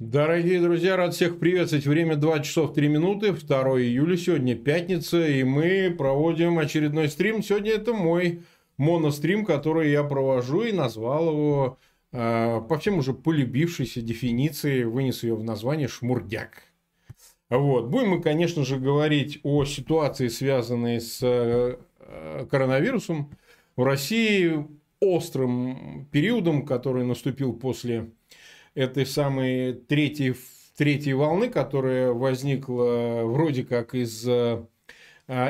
Дорогие друзья, рад всех приветствовать. Время 2 часов 3 минуты, 2 июля, сегодня пятница, и мы проводим очередной стрим. Сегодня это мой монострим, который я провожу и назвал его э, по всем уже полюбившейся дефиниции, вынес ее в название «Шмурдяк». Вот. Будем мы, конечно же, говорить о ситуации, связанной с э, коронавирусом в России, острым периодом, который наступил после этой самой третьей, третьей волны, которая возникла вроде как из а,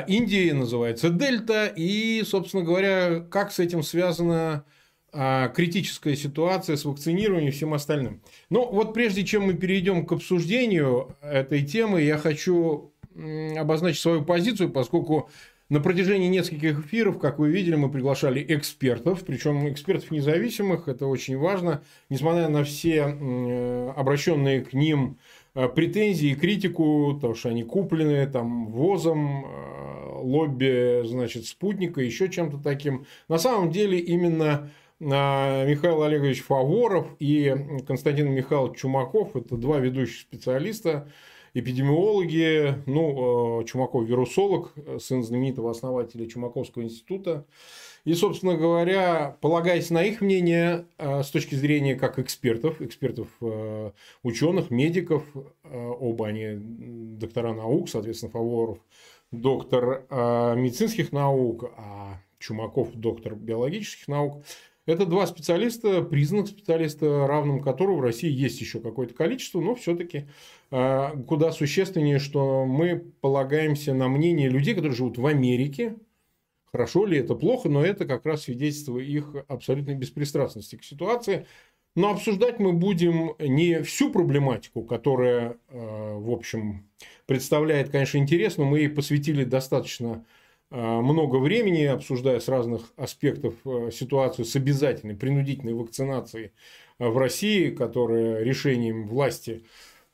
Индии, называется Дельта. И, собственно говоря, как с этим связана критическая ситуация с вакцинированием и всем остальным. Но ну, вот прежде чем мы перейдем к обсуждению этой темы, я хочу обозначить свою позицию, поскольку на протяжении нескольких эфиров, как вы видели, мы приглашали экспертов, причем экспертов независимых, это очень важно, несмотря на все обращенные к ним э, претензии и критику, потому что они куплены там ВОЗом, э, лобби, значит, спутника, еще чем-то таким. На самом деле именно э, Михаил Олегович Фаворов и Константин Михайлович Чумаков – это два ведущих специалиста, эпидемиологи, ну, э, Чумаков вирусолог, сын знаменитого основателя Чумаковского института. И, собственно говоря, полагаясь на их мнение э, с точки зрения как экспертов, экспертов э, ученых, медиков, оба они доктора наук, соответственно, Фаворов доктор медицинских наук, а Чумаков доктор биологических наук, это два специалиста, признанных специалиста, равным которым в России есть еще какое-то количество, но все-таки а, куда существеннее, что мы полагаемся на мнение людей, которые живут в Америке. Хорошо ли это, плохо, но это как раз свидетельство их абсолютной беспристрастности к ситуации. Но обсуждать мы будем не всю проблематику, которая, а, в общем, представляет, конечно, интерес, но мы ей посвятили достаточно много времени, обсуждая с разных аспектов ситуацию с обязательной принудительной вакцинацией в России, которая решением власти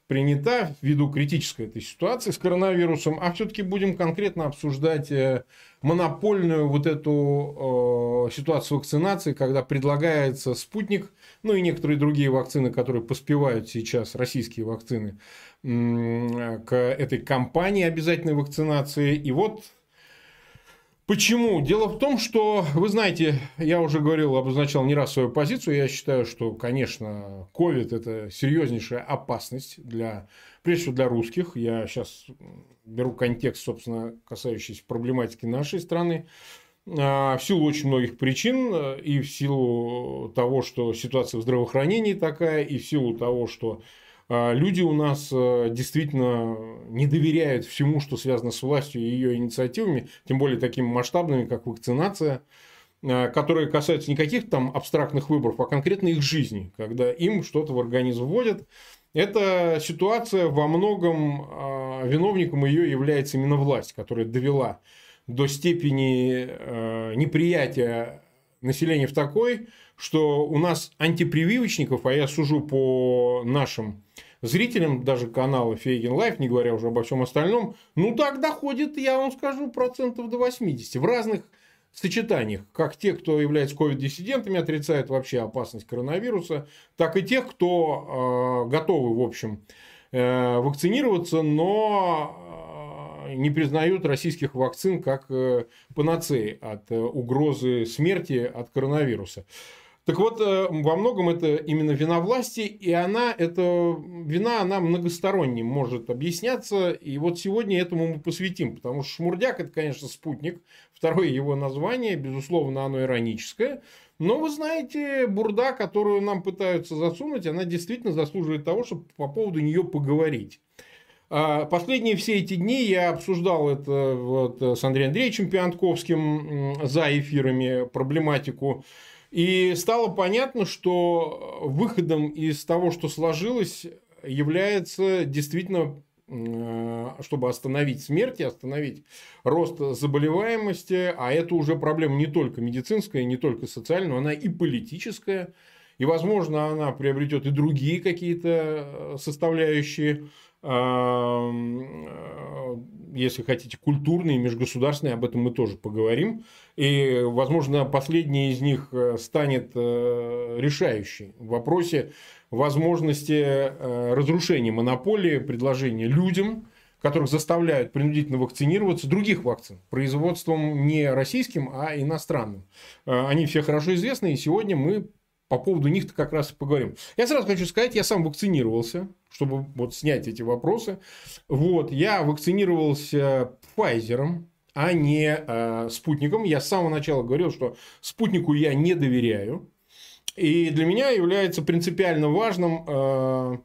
принята ввиду критической этой ситуации с коронавирусом, а все-таки будем конкретно обсуждать э, монопольную вот эту э, ситуацию вакцинации, когда предлагается спутник, ну и некоторые другие вакцины, которые поспевают сейчас, российские вакцины, к этой кампании обязательной вакцинации. И вот Почему? Дело в том, что, вы знаете, я уже говорил, обозначал не раз свою позицию. Я считаю, что, конечно, COVID – это серьезнейшая опасность для, прежде всего, для русских. Я сейчас беру контекст, собственно, касающийся проблематики нашей страны. А, в силу очень многих причин, и в силу того, что ситуация в здравоохранении такая, и в силу того, что люди у нас э, действительно не доверяют всему, что связано с властью и ее инициативами, тем более такими масштабными, как вакцинация, э, которые касаются не каких-то там абстрактных выборов, а конкретно их жизни, когда им что-то в организм вводят. Эта ситуация во многом а, виновником ее является именно власть, которая довела до степени э, неприятия населения в такой, что у нас антипрививочников, а я сужу по нашим зрителям даже канала Фейгин Live, не говоря уже обо всем остальном, ну так доходит, я вам скажу, процентов до 80 в разных сочетаниях. Как те, кто является ковид-диссидентами, отрицают вообще опасность коронавируса, так и тех, кто э, готовы, в общем, э, вакцинироваться, но не признают российских вакцин как э, панацеи от э, угрозы смерти от коронавируса. Так вот, э, во многом это именно вина власти, и она, эта вина, она многосторонне может объясняться. И вот сегодня этому мы посвятим, потому что Шмурдяк – это, конечно, спутник. Второе его название, безусловно, оно ироническое. Но вы знаете, бурда, которую нам пытаются засунуть, она действительно заслуживает того, чтобы по поводу нее поговорить. А последние все эти дни я обсуждал это вот с Андреем Андреевичем Пиантковским за эфирами проблематику и стало понятно, что выходом из того, что сложилось, является действительно э, чтобы остановить смерть и остановить рост заболеваемости, а это уже проблема не только медицинская, не только социальная, она и политическая, и, возможно, она приобретет и другие какие-то э, составляющие. Если хотите, культурные, межгосударственные, об этом мы тоже поговорим. И, возможно, последний из них станет решающей в вопросе возможности разрушения монополии предложения людям, которых заставляют принудительно вакцинироваться, других вакцин, производством не российским, а иностранным. Э, они все хорошо известны, и сегодня мы по поводу них-то как раз и поговорим. Я сразу хочу сказать, я сам вакцинировался, чтобы вот снять эти вопросы. Вот, я вакцинировался Pfizer, а не э, спутником. Я с самого начала говорил, что спутнику я не доверяю. И для меня является принципиально важным э,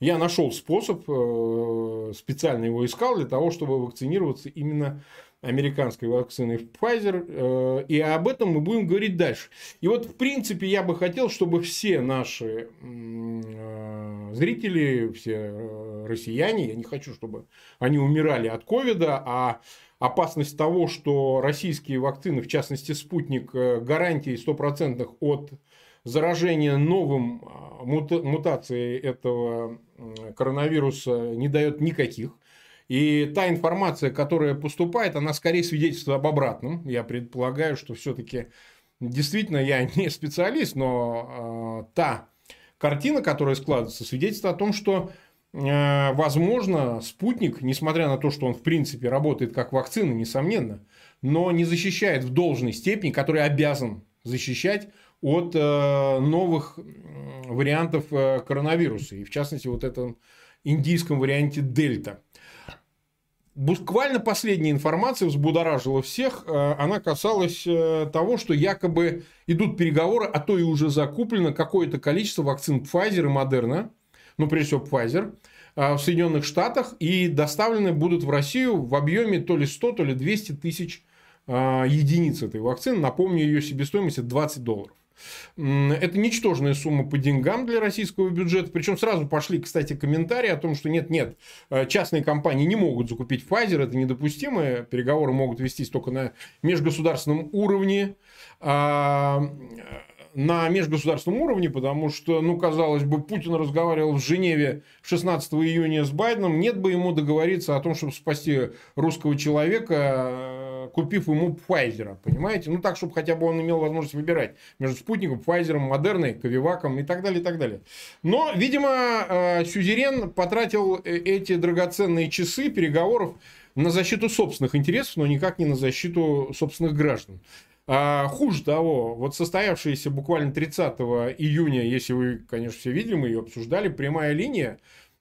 я нашел способ, э, специально его искал для того, чтобы вакцинироваться именно американской вакциной Pfizer. Э, и об этом мы будем говорить дальше. И вот, в принципе, я бы хотел, чтобы все наши э, зрители, все россияне, я не хочу, чтобы они умирали от ковида, а опасность того, что российские вакцины, в частности спутник, гарантии стопроцентных от заражения новым мутацией этого коронавируса не дает никаких. И та информация, которая поступает, она скорее свидетельствует об обратном. Я предполагаю, что все-таки действительно я не специалист, но э, та картина, которая складывается, свидетельствует о том, что э, возможно спутник, несмотря на то, что он в принципе работает как вакцина, несомненно, но не защищает в должной степени, который обязан защищать от э, новых вариантов коронавируса. И в частности, вот этом индийском варианте дельта. Буквально последняя информация взбудоражила всех. Э, она касалась того, что якобы идут переговоры, а то и уже закуплено какое-то количество вакцин Pfizer и Moderna, ну, прежде всего, Pfizer, в Соединенных Штатах, и доставлены будут в Россию в объеме то ли 100, то ли 200 тысяч единиц этой вакцины. Напомню, ее себестоимость 20 долларов. Это ничтожная сумма по деньгам для российского бюджета. Причем сразу пошли, кстати, комментарии о том, что нет-нет, э, частные компании не могут закупить Pfizer, это недопустимо. Переговоры могут вестись только на межгосударственном уровне. А, на межгосударственном уровне, потому что, ну, казалось бы, Путин разговаривал в Женеве 16 июня с Байденом, нет бы ему договориться о том, чтобы спасти русского человека, э, купив ему Pfizer, понимаете? Ну, так, чтобы хотя бы он имел возможность выбирать между спутником, Pfizer, Модерной, Ковиваком и так далее, и так далее. Но, видимо, э, Сюзерен потратил э, эти драгоценные часы переговоров на защиту собственных интересов, но никак не на защиту собственных граждан. А, хуже того, вот состоявшаяся буквально 30 июня, если вы, конечно, все видели, мы ее обсуждали, прямая линия,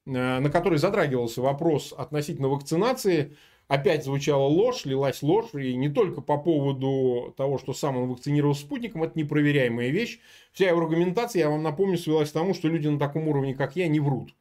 а, на которой затрагивался вопрос относительно вакцинации, опять звучала ложь, лилась ложь, и не только по поводу того, что сам он вакцинировал спутником, это непроверяемая вещь. Вся его аргументация, я вам напомню, свелась к тому, что люди на таком уровне, как я, не врут.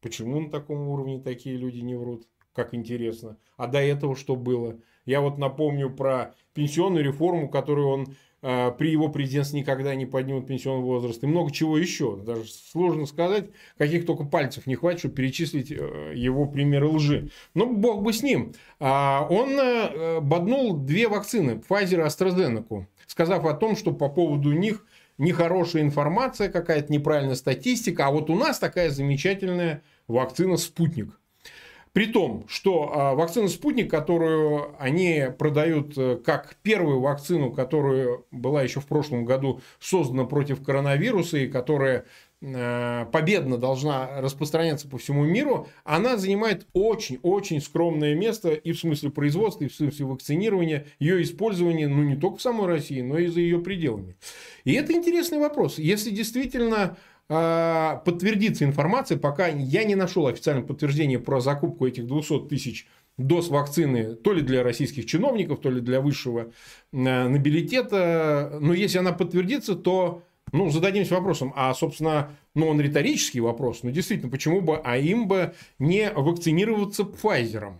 Почему на таком уровне такие люди не врут? Как интересно. А до этого что было? Я вот напомню про пенсионную реформу, которую он при его президентстве никогда не поднимут пенсионный возраст, и много чего еще. Даже сложно сказать, каких только пальцев не хватит, чтобы перечислить э, его примеры лжи. Но бог бы с ним. А он э, боднул две вакцины, Pfizer и AstraZeneca, сказав о том, что по поводу них нехорошая информация, какая-то неправильная статистика, а вот у нас такая замечательная вакцина «Спутник». При том, что а, вакцина «Спутник», которую они продают э, как первую вакцину, которая была еще в прошлом году создана против коронавируса и которая э, победно должна распространяться по всему миру, она занимает очень-очень скромное место и в смысле производства, и в смысле вакцинирования, ее использования, ну, не только в самой России, но и за ее пределами. И это интересный вопрос. Если действительно подтвердится информация, пока я не нашел официального подтверждения про закупку этих 200 тысяч доз вакцины то ли для российских чиновников, то ли для высшего а, нобилитета. Но если она подтвердится, то ну, зададимся вопросом, а, собственно, ну, он риторический вопрос, но действительно, почему бы, а им бы не вакцинироваться Pfizer?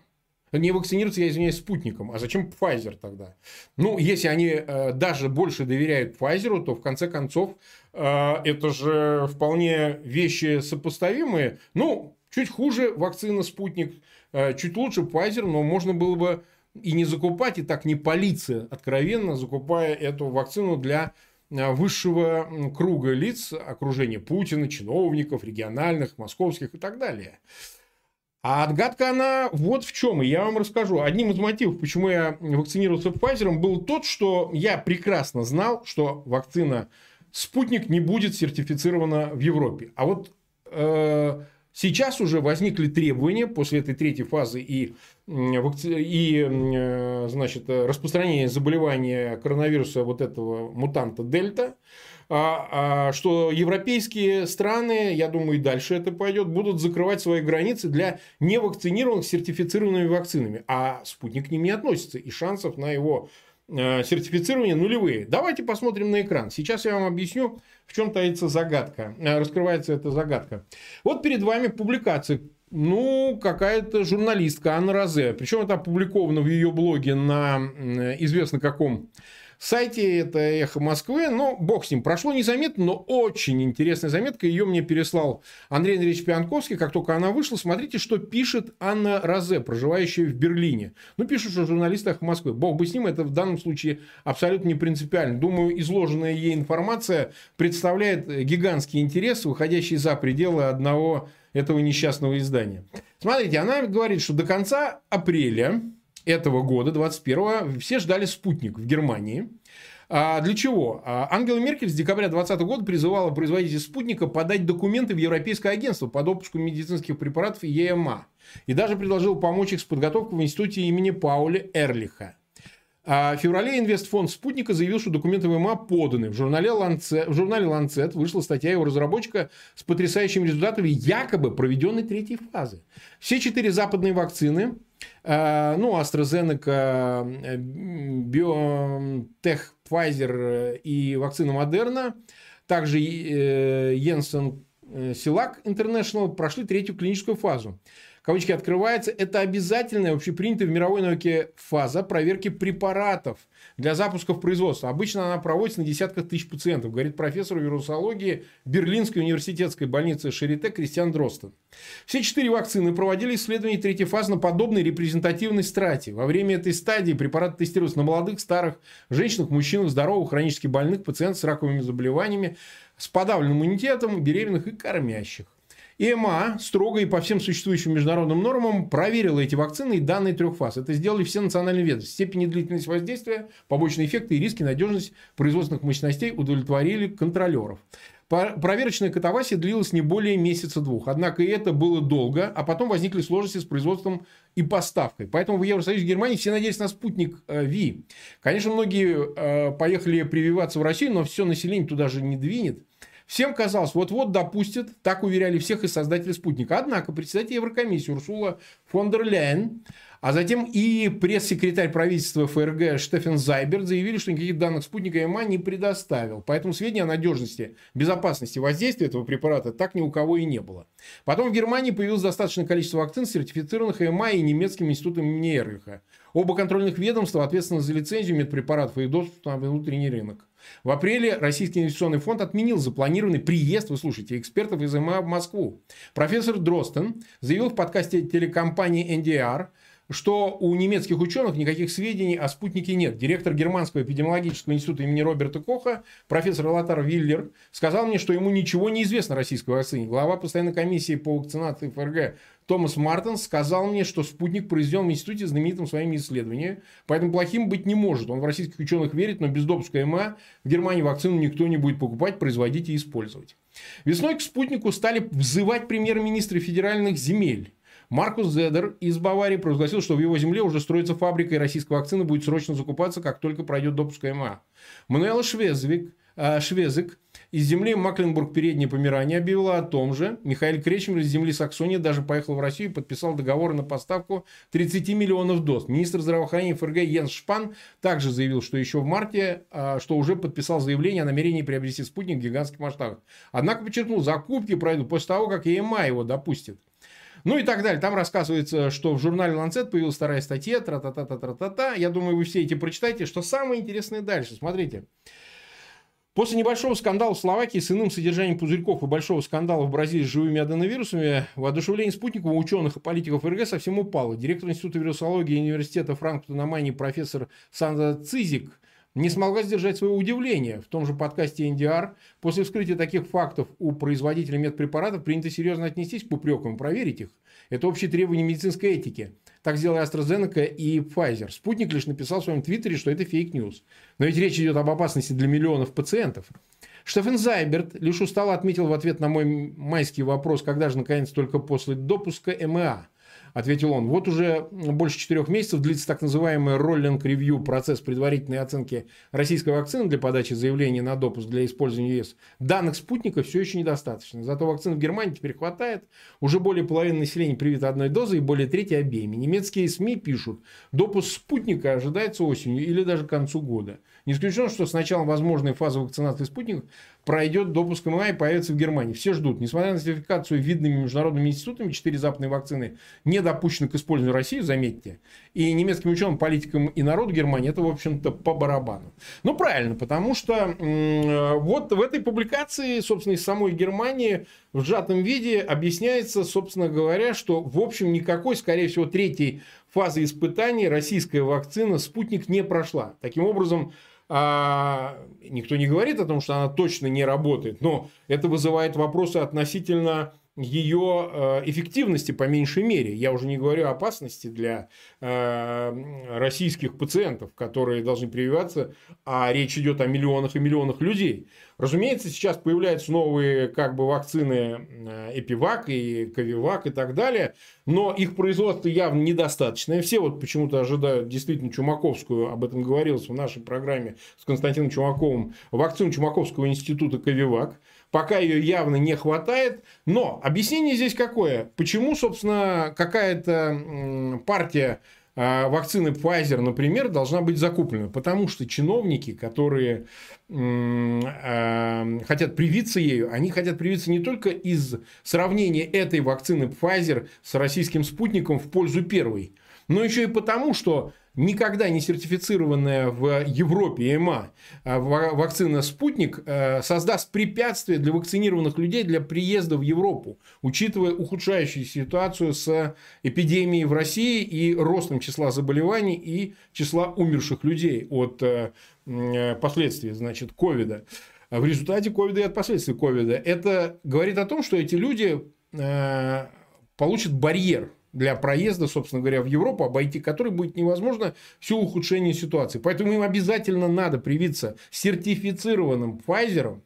Не вакцинироваться, я извиняюсь, спутником. А зачем Pfizer тогда? Ну, если они э, даже больше доверяют Pfizer, то в конце концов э, это же вполне вещи сопоставимые. Ну, чуть хуже вакцина спутник, э, чуть лучше Pfizer, но можно было бы и не закупать, и так не палиться откровенно, закупая эту вакцину для э, высшего круга лиц, окружения Путина, чиновников, региональных, московских и так далее. А отгадка она вот в чем, и я вам расскажу. Одним из мотивов, почему я вакцинировался Pfizer, был тот, что я прекрасно знал, что вакцина «Спутник» не будет сертифицирована в Европе. А вот э, сейчас уже возникли требования после этой третьей фазы и, и э, значит, распространения заболевания коронавируса вот этого мутанта Дельта, что европейские страны, я думаю, и дальше это пойдет, будут закрывать свои границы для невакцинированных сертифицированными вакцинами. А спутник к ним не относится, и шансов на его э, сертифицирование нулевые. Давайте посмотрим на экран. Сейчас я вам объясню, в чем таится загадка. Э, раскрывается эта загадка. Вот перед вами публикация ну, какая-то журналистка Анна Розе. Причем это опубликовано в ее блоге на известно каком сайте это «Эхо Москвы». Но бог с ним. Прошло незаметно, но очень интересная заметка. Ее мне переслал Андрей Андреевич Пианковский. Как только она вышла, смотрите, что пишет Анна Розе, проживающая в Берлине. Ну, пишут, что журналисты «Эхо Москвы». Бог бы с ним, это в данном случае абсолютно не принципиально. Думаю, изложенная ей информация представляет гигантский интерес, выходящий за пределы одного этого несчастного издания. Смотрите, она говорит, что до конца апреля этого года, 21-го, все ждали спутник в Германии. А для чего? А Ангела Меркель с декабря 2020 года призывала производителей спутника подать документы в Европейское агентство по допуску медицинских препаратов ЕМА. И даже предложил помочь их с подготовкой в институте имени Пауля Эрлиха. А в феврале инвестфонд «Спутника» заявил, что документы ВМА поданы. В журнале, Lancet, в журнале Lancet вышла статья его разработчика с потрясающими результатами якобы проведенной третьей фазы. Все четыре западные вакцины ну, AstraZeneca, BioNTech, Pfizer и вакцина Moderna, также Jensen Силак International прошли третью клиническую фазу. Кавычки открывается, это обязательная, общепринятая в мировой науке фаза проверки препаратов для запусков производства. Обычно она проводится на десятках тысяч пациентов, говорит профессор вирусологии Берлинской университетской больницы Шарите Кристиан Дростен. Все четыре вакцины проводили исследования третьей фазы на подобной репрезентативной страте. Во время этой стадии препараты тестируются на молодых, старых, женщинах, мужчинах, здоровых, хронически больных, пациентов с раковыми заболеваниями, с подавленным иммунитетом, беременных и кормящих. ЕМА строго и по всем существующим международным нормам проверила эти вакцины и данные трех фаз. Это сделали все национальные ведомства. Степень и длительность воздействия, побочные эффекты и риски, надежность производственных мощностей удовлетворили контролеров. Проверочная катавасия длилась не более месяца-двух. Однако и это было долго, а потом возникли сложности с производством и поставкой. Поэтому в Евросоюзе и Германии все надеялись на спутник э, Ви. Конечно, многие э, поехали прививаться в Россию, но все население туда же не двинет. Всем казалось, вот-вот допустят, так уверяли всех и создатели спутника. Однако председатель Еврокомиссии Урсула фон дер Ляйен, а затем и пресс-секретарь правительства ФРГ Штефен Зайберт заявили, что никаких данных спутника ЕМА не предоставил. Поэтому сведения о надежности, безопасности воздействия этого препарата так ни у кого и не было. Потом в Германии появилось достаточное количество вакцин, сертифицированных ЕМА и немецким институтом имени. Оба контрольных ведомства ответственны за лицензию медпрепаратов и доступ на внутренний рынок. В апреле Российский инвестиционный фонд отменил запланированный приезд, вы слушаете, экспертов из МА в Москву. Профессор Дростен заявил в подкасте телекомпании NDR, что у немецких ученых никаких сведений о спутнике нет. Директор Германского эпидемиологического института имени Роберта Коха, профессор Латар Виллер, сказал мне, что ему ничего не известно о российской вакцине. Глава постоянной комиссии по вакцинации ФРГ Томас Мартин сказал мне, что спутник произведен в институте знаменитым своими исследованиями, поэтому плохим быть не может. Он в российских ученых верит, но без допуска МА в Германии вакцину никто не будет покупать, производить и использовать. Весной к спутнику стали взывать премьер-министры федеральных земель. Маркус Зедер из Баварии провозгласил, что в его земле уже строится фабрика, и российская вакцина будет срочно закупаться, как только пройдет допуск МА. Мануэла Швезвик, э, Швезик из земли Макленбург Переднее Померание объявила о том же. Михаил Кречмер из земли Саксонии даже поехал в Россию и подписал договор на поставку 30 миллионов доз. Министр здравоохранения ФРГ Йенс Шпан также заявил, что еще в марте, э, что уже подписал заявление о намерении приобрести спутник в гигантских масштабах. Однако подчеркнул, закупки пройдут после того, как ЕМА его допустит. Ну и так далее. Там рассказывается, что в журнале Lancet появилась вторая статья, тра-та-та-та-та-та-та. Я думаю, вы все эти прочитаете. Что самое интересное дальше? Смотрите. После небольшого скандала в Словакии с иным содержанием пузырьков и большого скандала в Бразилии с живыми аденовирусами, воодушевление Спутником у ученых и политиков ФРГ совсем упало. Директор Института вирусологии университета Франкфурта на Майне профессор Сандра Цизек не смогла сдержать свое удивление. В том же подкасте NDR после вскрытия таких фактов у производителя медпрепаратов принято серьезно отнестись к упрекам и проверить их. Это общие требования медицинской этики. Так сделали AstraZeneca и Pfizer. Спутник лишь написал в своем твиттере, что это fake news. Но ведь речь идет об опасности для миллионов пациентов. Штефан Зайберт лишь устало отметил в ответ на мой майский вопрос, когда же наконец только после допуска МА ответил он. Вот уже больше четырех месяцев длится так называемый роллинг-ревью, процесс предварительной оценки российской вакцины для подачи заявления на допуск для использования ЕС. Данных спутников все еще недостаточно. Зато вакцин в Германии теперь хватает. Уже более половины населения привито одной дозой и более трети обеими. Немецкие СМИ пишут, допуск спутника ожидается осенью или даже к концу года. Не исключено, что с началом возможной фазы вакцинации спутников пройдет допуск МА и появится в Германии. Все ждут. Несмотря на сертификацию видными международными институтами, четыре западные вакцины не допущены к использованию России, заметьте. И немецким ученым, политикам и народу Германии это, в общем-то, по барабану. Ну, правильно, потому что вот в этой публикации, собственно, из самой Германии в сжатом виде объясняется, собственно говоря, что, в общем, никакой, скорее всего, третьей фазы испытаний российская вакцина «Спутник» не прошла. Таким образом, а, никто не говорит о том, что она точно не работает, но это вызывает вопросы относительно ее э, эффективности по меньшей мере. Я уже не говорю о опасности для э, российских пациентов, которые должны прививаться, а речь идет о миллионах и миллионах людей. Разумеется, сейчас появляются новые как бы вакцины э, Эпивак и Ковивак и так далее, но их производство явно недостаточное. Все вот почему-то ожидают действительно Чумаковскую, об этом говорилось в нашей программе с Константином Чумаковым, вакцину Чумаковского института Ковивак. Пока ее явно не хватает. Но объяснение здесь какое? Почему, собственно, какая-то партия а, вакцины Pfizer, например, должна быть закуплена. Потому что чиновники, которые а, хотят привиться ею, они хотят привиться не только из сравнения этой вакцины Pfizer с российским спутником в пользу первой, но еще и потому, что никогда не сертифицированная в Европе ЭМА а вакцина «Спутник» э, создаст препятствие для вакцинированных людей для приезда в Европу, учитывая ухудшающуюся ситуацию с эпидемией в России и ростом числа заболеваний и числа умерших людей от э, э, последствий, значит, ковида. В результате ковида и от последствий ковида. Это говорит о том, что эти люди получат барьер для проезда, собственно говоря, в Европу, обойти который будет невозможно все ухудшение ситуации. Поэтому им обязательно надо привиться сертифицированным Pfizer,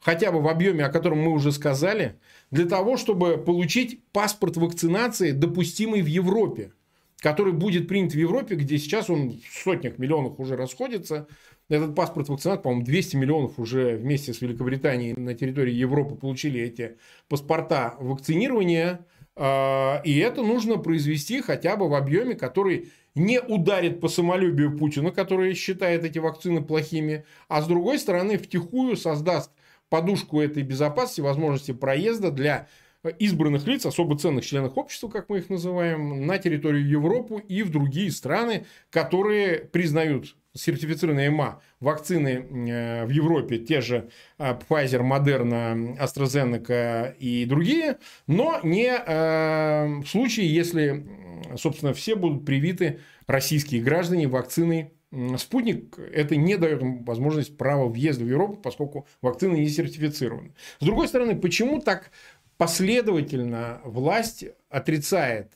хотя бы в объеме, о котором мы уже сказали, для того, чтобы получить паспорт вакцинации, допустимый в Европе, который будет принят в Европе, где сейчас он в сотнях миллионов уже расходится. Этот паспорт вакцинации, по-моему, 200 миллионов уже вместе с Великобританией на территории Европы получили эти паспорта вакцинирования. А, и это нужно произвести хотя бы в объеме, который не ударит по самолюбию Путина, который считает эти вакцины плохими, а с другой стороны втихую создаст подушку этой безопасности, возможности проезда для избранных лиц, особо ценных членов общества, как мы их называем, на территорию Европы и в другие страны, которые признают сертифицированные МА вакцины э, в Европе, те же э, Pfizer, Moderna, AstraZeneca и другие, но не э, в случае, если, собственно, все будут привиты российские граждане вакциной Спутник это не дает возможность права въезда в Европу, поскольку вакцины не сертифицированы. С другой стороны, почему так последовательно власть отрицает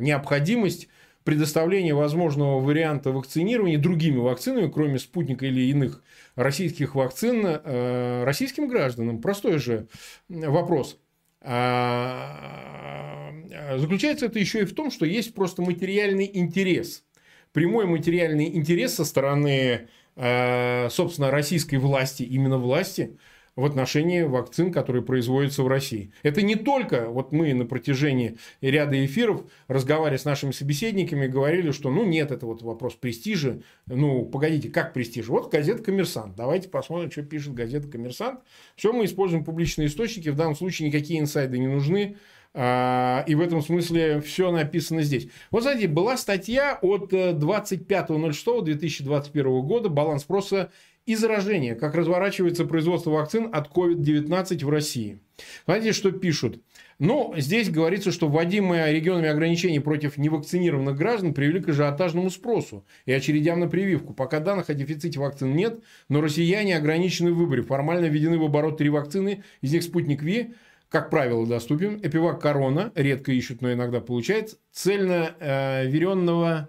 необходимость предоставление возможного варианта вакцинирования другими вакцинами, кроме спутника или иных российских вакцин, э, российским гражданам. Простой же вопрос. А, заключается это еще и в том, что есть просто материальный интерес. Прямой материальный интерес со стороны, э, собственно, российской власти, именно власти, в отношении вакцин, которые производятся в России. Это не только, вот мы на протяжении ряда эфиров, разговаривая с нашими собеседниками, говорили, что ну нет, это вот вопрос престижа. Ну, погодите, как престиж? Вот газета «Коммерсант». Давайте посмотрим, что пишет газета «Коммерсант». Все, мы используем публичные источники. В данном случае никакие инсайды не нужны. А, и в этом смысле все написано здесь. Вот, знаете, была статья от 25.06.2021 э, года «Баланс спроса и заражение, как разворачивается производство вакцин от COVID-19 в России. Знаете, что пишут? Но здесь говорится, что вводимые регионами ограничения против невакцинированных граждан привели к ажиотажному спросу и очередям на прививку. Пока данных о дефиците вакцин нет, но россияне ограничены в выборе. Формально введены в оборот три вакцины, из них «Спутник Ви», как правило, доступен. Эпивак Корона, редко ищут, но иногда получается. Цельно э, веренного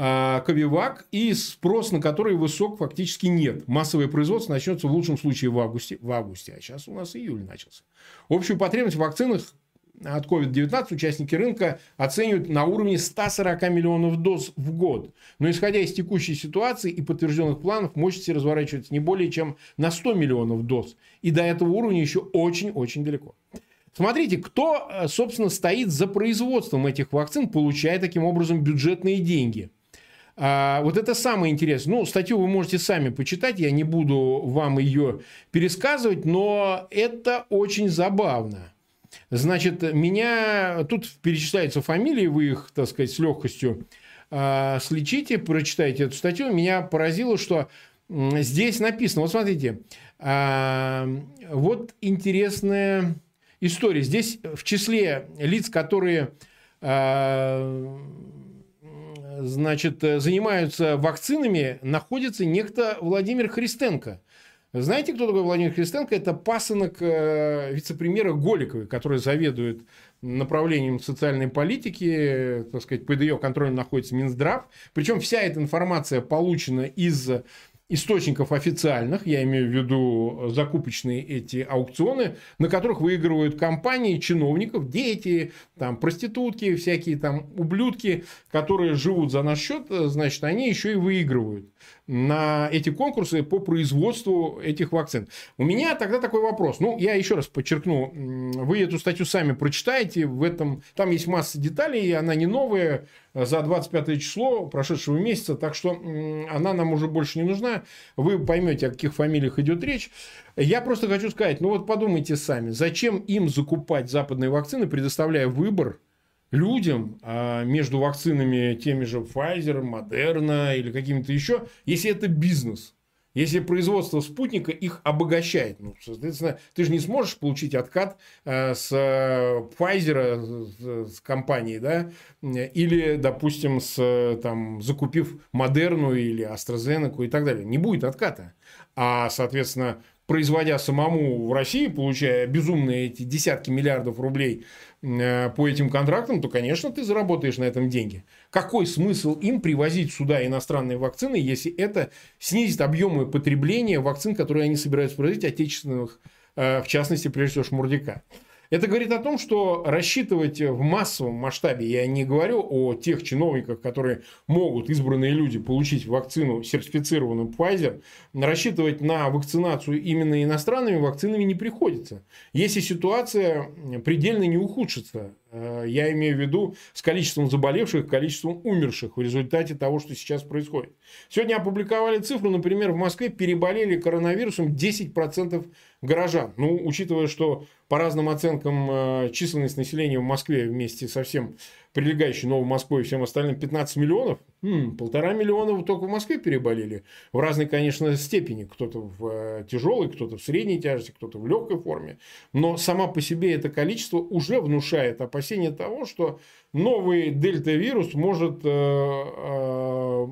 Ковивак и спрос на который высок фактически нет. Массовое производство начнется в лучшем случае в августе, в августе а сейчас у нас июль начался. Общую потребность в вакцинах от COVID-19 участники рынка оценивают на уровне 140 миллионов доз в год. Но исходя из текущей ситуации и подтвержденных планов, мощности разворачиваются не более чем на 100 миллионов доз. И до этого уровня еще очень-очень далеко. Смотрите, кто, э, собственно, стоит за производством этих вакцин, получая таким образом бюджетные деньги. А, вот это самое интересное. Ну, статью вы можете сами почитать, я не буду вам ее пересказывать, но это очень забавно. Значит, меня... Тут перечисляются фамилии, вы их, так сказать, с легкостью э, слечите, прочитайте эту статью. Меня поразило, что здесь написано, вот смотрите, э, вот интересная история. Здесь в числе лиц, которые значит, занимаются вакцинами, находится некто Владимир Христенко. Знаете, кто такой Владимир Христенко? Это пасынок э, вице-премьера Голиковой, который заведует направлением социальной политики, так сказать, под ее контролем находится Минздрав. Причем вся эта информация получена из источников официальных, я имею в виду закупочные эти аукционы, на которых выигрывают компании, чиновников, дети, там, проститутки, всякие там ублюдки, которые живут за наш счет, значит, они еще и выигрывают на эти конкурсы по производству этих вакцин. У меня тогда такой вопрос. Ну, я еще раз подчеркну, вы эту статью сами прочитаете, в этом, там есть масса деталей, она не новая, за 25 число прошедшего месяца, так что она нам уже больше не нужна. Вы поймете, о каких фамилиях идет речь. Я просто хочу сказать, ну вот подумайте сами, зачем им закупать западные вакцины, предоставляя выбор людям а между вакцинами теми же Pfizer, Moderna или какими-то еще, если это бизнес. Если производство спутника их обогащает, ну, соответственно, ты же не сможешь получить откат э, с э, Pfizer, с компанией, да, или, допустим, с, там, закупив Модерну или AstraZeneca и так далее. Не будет отката. А, соответственно, производя самому в России, получая безумные эти десятки миллиардов рублей э, по этим контрактам, то, конечно, ты заработаешь на этом деньги. Какой смысл им привозить сюда иностранные вакцины, если это снизит объемы потребления вакцин, которые они собираются производить, отечественных, э, в частности, прежде всего, шмурдяка? Это говорит о том, что рассчитывать в массовом масштабе, я не говорю о тех чиновниках, которые могут, избранные люди, получить вакцину сертифицированную Pfizer, рассчитывать на вакцинацию именно иностранными вакцинами не приходится. Если ситуация предельно не ухудшится, э, я имею в виду с количеством заболевших, количеством умерших в результате того, что сейчас происходит. Сегодня опубликовали цифру, например, в Москве переболели коронавирусом 10% горожан. Ну, учитывая, что по разным оценкам э, численность населения в Москве вместе со всем прилегающей Новой Москвой и всем остальным 15 миллионов, м-м, полтора миллиона только в Москве переболели. В разной, конечно, степени. Кто-то в э, тяжелой, кто-то в средней тяжести, кто-то в легкой форме. Но сама по себе это количество уже внушает опасение того, что новый дельта-вирус может э,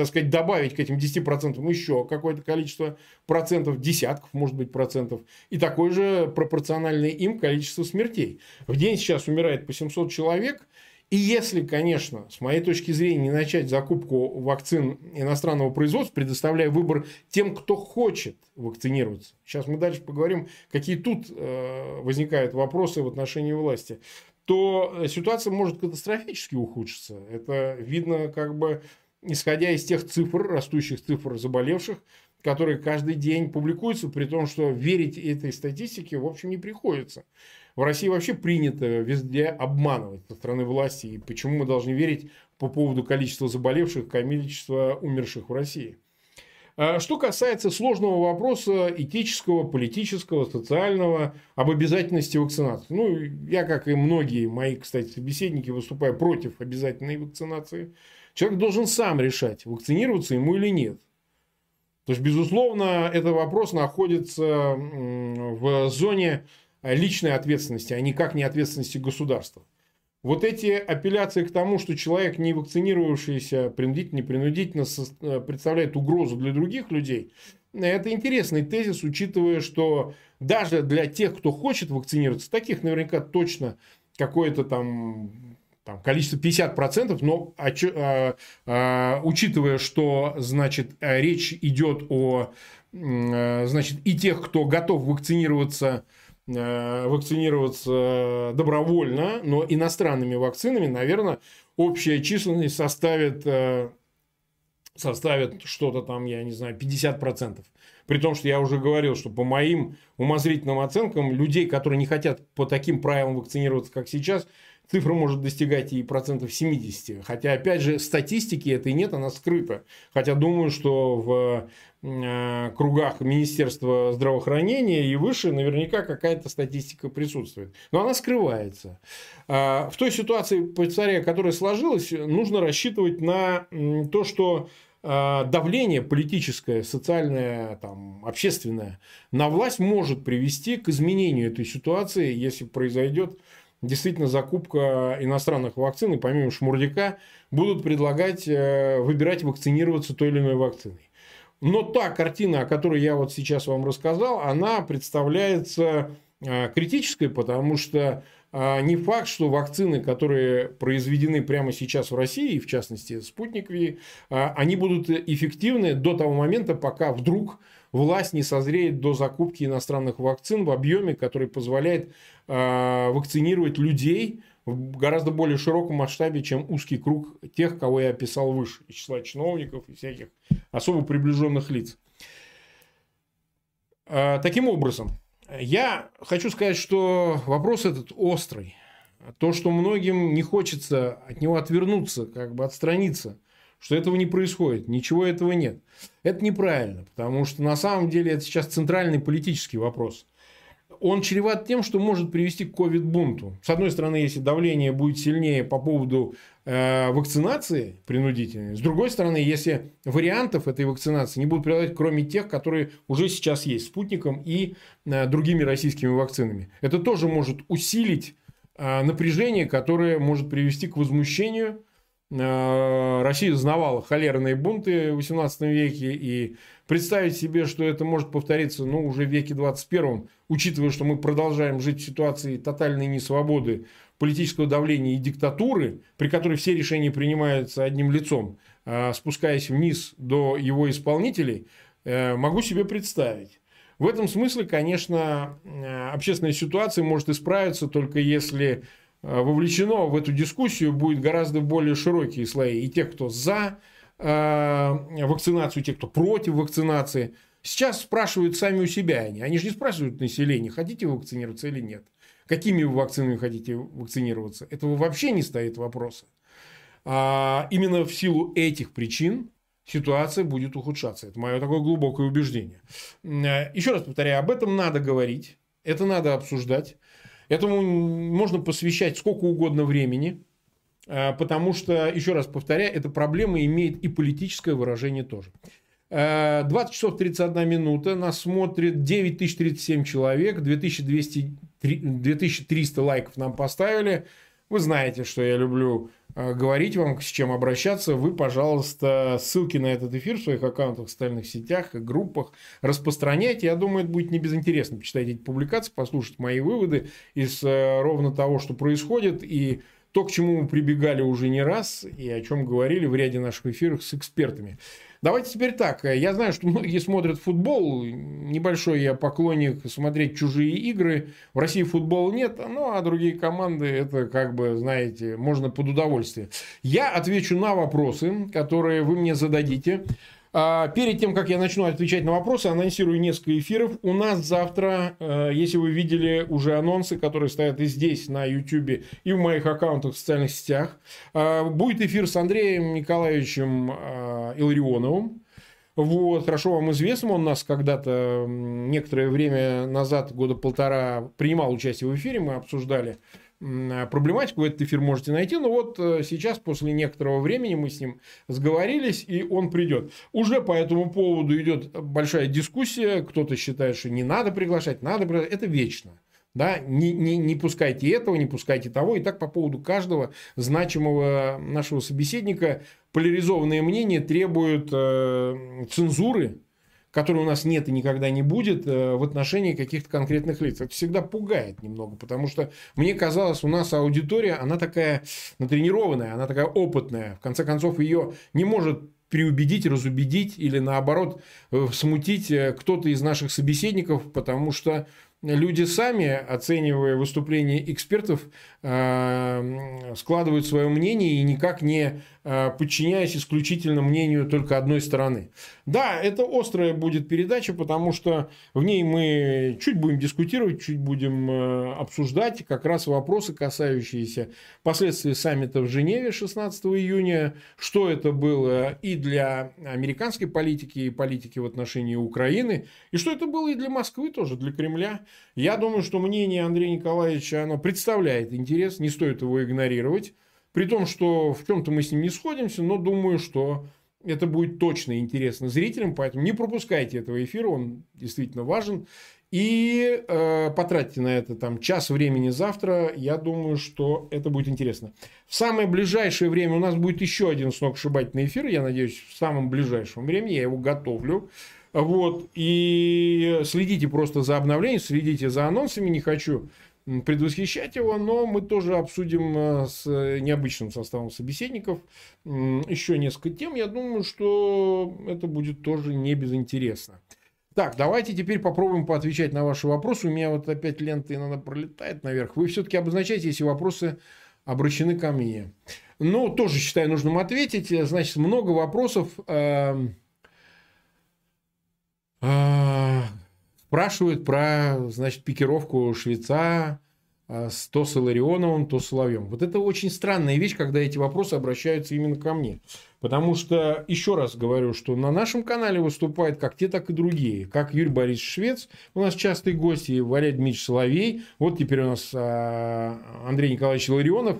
так сказать, добавить к этим 10% еще какое-то количество процентов, десятков, может быть, процентов, и такое же пропорциональное им количество смертей. В день сейчас умирает по 700 человек, и если, конечно, с моей точки зрения, не начать закупку вакцин иностранного производства, предоставляя выбор тем, кто хочет вакцинироваться. Сейчас мы дальше поговорим, какие тут э, возникают вопросы в отношении власти то ситуация может катастрофически ухудшиться. Это видно как бы исходя из тех цифр, растущих цифр заболевших, которые каждый день публикуются, при том, что верить этой статистике, в общем, не приходится. В России вообще принято везде обманывать со стороны власти. И почему мы должны верить по поводу количества заболевших, количества умерших в России? А что касается сложного вопроса этического, политического, социального, об обязательности вакцинации. Ну, я, как и многие мои, кстати, собеседники, выступаю против обязательной вакцинации. Человек должен сам решать, вакцинироваться ему или нет. То есть, безусловно, этот вопрос находится в зоне личной ответственности, а никак не ответственности государства. Вот эти апелляции к тому, что человек, не вакцинировавшийся, принудительно, не принудительно, э, представляет угрозу для других людей, это интересный тезис, учитывая, что даже для тех, кто хочет вакцинироваться, таких наверняка точно какое-то там там, количество 50%, но а, а, учитывая, что значит, речь идет о а, значит, и тех, кто готов вакцинироваться Э, вакцинироваться добровольно, но иностранными вакцинами, наверное, общая численность составит, э, составит что-то там, я не знаю, 50%. При том, что я уже говорил, что по моим умозрительным оценкам, людей, которые не хотят по таким правилам вакцинироваться, как сейчас, цифра может достигать и процентов 70. Хотя, опять же, статистики этой нет, она скрыта. Хотя думаю, что в э, кругах Министерства здравоохранения и выше наверняка какая-то статистика присутствует. Но она скрывается. А, в той ситуации, повторяю, которая сложилась, нужно рассчитывать на то, что а, давление политическое, социальное, там, общественное на власть может привести к изменению этой ситуации, если произойдет действительно закупка иностранных вакцин, и помимо шмурдяка будут предлагать э, выбирать вакцинироваться той или иной вакциной. Но та картина, о которой я вот сейчас вам рассказал, она представляется э, критической, потому что э, не факт, что вакцины, которые произведены прямо сейчас в России, в частности Спутник Ви, они будут эффективны до того момента, пока вдруг власть не созреет до закупки иностранных вакцин в объеме, который позволяет вакцинировать людей в гораздо более широком масштабе, чем узкий круг тех, кого я описал выше, из числа чиновников и всяких особо приближенных лиц. Э, таким образом, я хочу сказать, что вопрос этот острый. То, что многим не хочется от него отвернуться, как бы отстраниться – что этого не происходит, ничего этого нет. Это неправильно, потому что на самом деле это сейчас центральный политический вопрос. Он чреват тем, что может привести к ковид-бунту. С одной стороны, если давление будет сильнее по поводу э, вакцинации принудительной, с другой стороны, если вариантов этой вакцинации не будут предлагать, кроме тех, которые уже сейчас есть, спутником и э, другими российскими вакцинами. Это тоже может усилить э, напряжение, которое может привести к возмущению Э, Россия знавала холерные бунты в XVIII веке, и представить себе, что это может повториться ну, уже в веке 21, учитывая, что мы продолжаем жить в ситуации тотальной несвободы, политического давления и диктатуры, при которой все решения принимаются одним лицом, а спускаясь вниз до его исполнителей, э, могу себе представить. В этом смысле, конечно, э, общественная ситуация может исправиться только если Э, вовлечено в эту дискуссию будет гораздо более широкие слои. И тех, кто за вакцинацию, и тех, кто против вакцинации. Сейчас спрашивают сами у себя они. Они же не спрашивают население, хотите вакцинироваться или нет. Какими вы вакцинами хотите вакцинироваться. Этого вообще не стоит вопроса. А именно в силу этих причин ситуация будет ухудшаться. Это мое такое глубокое убеждение. Э, еще раз повторяю, об этом надо говорить, это надо обсуждать. Этому можно посвящать сколько угодно времени, потому что, еще раз повторяю, эта проблема имеет и политическое выражение тоже. 20 а, часов 31 минута, нас смотрит 9037 человек, 2200, 2300 лайков нам поставили. Вы знаете, что я люблю э, говорить вам, с чем обращаться. Вы, пожалуйста, ссылки на этот эфир в своих аккаунтах в социальных сетях группах распространяйте. Я думаю, это будет не безинтересно почитать эти публикации, послушать мои выводы из э, ровно того, что происходит, и то, к чему мы прибегали уже не раз, и о чем говорили в ряде наших эфиров с экспертами. Давайте теперь так. Я знаю, что многие смотрят футбол. Небольшой я поклонник смотреть чужие игры. В России футбола нет, ну а другие команды это как бы, знаете, можно под удовольствие. Я отвечу на вопросы, которые вы мне зададите. А, перед тем, как я начну отвечать на вопросы, анонсирую несколько эфиров. У нас завтра, э, если вы видели уже анонсы, которые стоят и здесь, на YouTube, и в моих аккаунтах в социальных сетях, э, будет эфир с Андреем Николаевичем э, Илларионовым. Вот, хорошо вам известно, он нас когда-то некоторое время назад, года полтора, принимал участие в эфире, мы обсуждали проблематику, этот эфир можете найти. Но вот э, сейчас, после некоторого времени, мы с ним сговорились, и он придет. Уже по этому поводу идет большая дискуссия. Кто-то считает, что не надо приглашать, надо приглашать. Это вечно. Да, не, не, не пускайте этого, не пускайте того. И так по поводу каждого значимого нашего собеседника поляризованные мнения требуют э, цензуры, которой у нас нет и никогда не будет э, в отношении каких-то конкретных лиц. Это всегда пугает немного, потому что мне казалось, у нас аудитория, она такая натренированная, она такая опытная. В конце концов, ее не может переубедить, разубедить или наоборот э, смутить э, кто-то из наших собеседников, потому что люди сами, оценивая выступления экспертов, складывают свое мнение и никак не подчиняясь исключительно мнению только одной стороны. Да, это острая будет передача, потому что в ней мы чуть будем дискутировать, чуть будем э, обсуждать как раз вопросы, касающиеся последствий саммита в Женеве 16 июня, что это было и для американской политики, и политики в отношении Украины, и что это было и для Москвы тоже, для Кремля. Я думаю, что мнение Андрея Николаевича, оно представляет интерес, не стоит его игнорировать. При том, что в чем-то мы с ним не сходимся, но думаю, что это будет точно интересно зрителям, поэтому не пропускайте этого эфира, он действительно важен. И э, потратьте на это там час времени завтра, я думаю, что это будет интересно. В самое ближайшее время у нас будет еще один сногсшибательный эфир, я надеюсь, в самом ближайшем времени, я его готовлю. Вот, и следите просто за обновлением, следите за анонсами, не хочу предвосхищать его, но мы тоже обсудим э, с необычным составом собеседников еще несколько тем. Я думаю, что это будет тоже не безинтересно. Так, давайте теперь попробуем поотвечать на ваши вопросы. У меня вот опять лента иногда пролетает наверх. Вы все-таки обозначаете, если вопросы обращены ко мне. Ну, тоже считаю нужным ответить. Значит, много вопросов. Э, э, спрашивают про, значит, пикировку швеца а, с то с то с Соловьем. Вот это очень странная вещь, когда эти вопросы обращаются именно ко мне. Потому что, еще раз говорю, что на нашем канале выступают как те, так и другие. Как Юрий Борисович Швец, у нас частые гости, Валерий Дмитриевич Соловей, вот теперь у нас а, Андрей Николаевич Ларионов.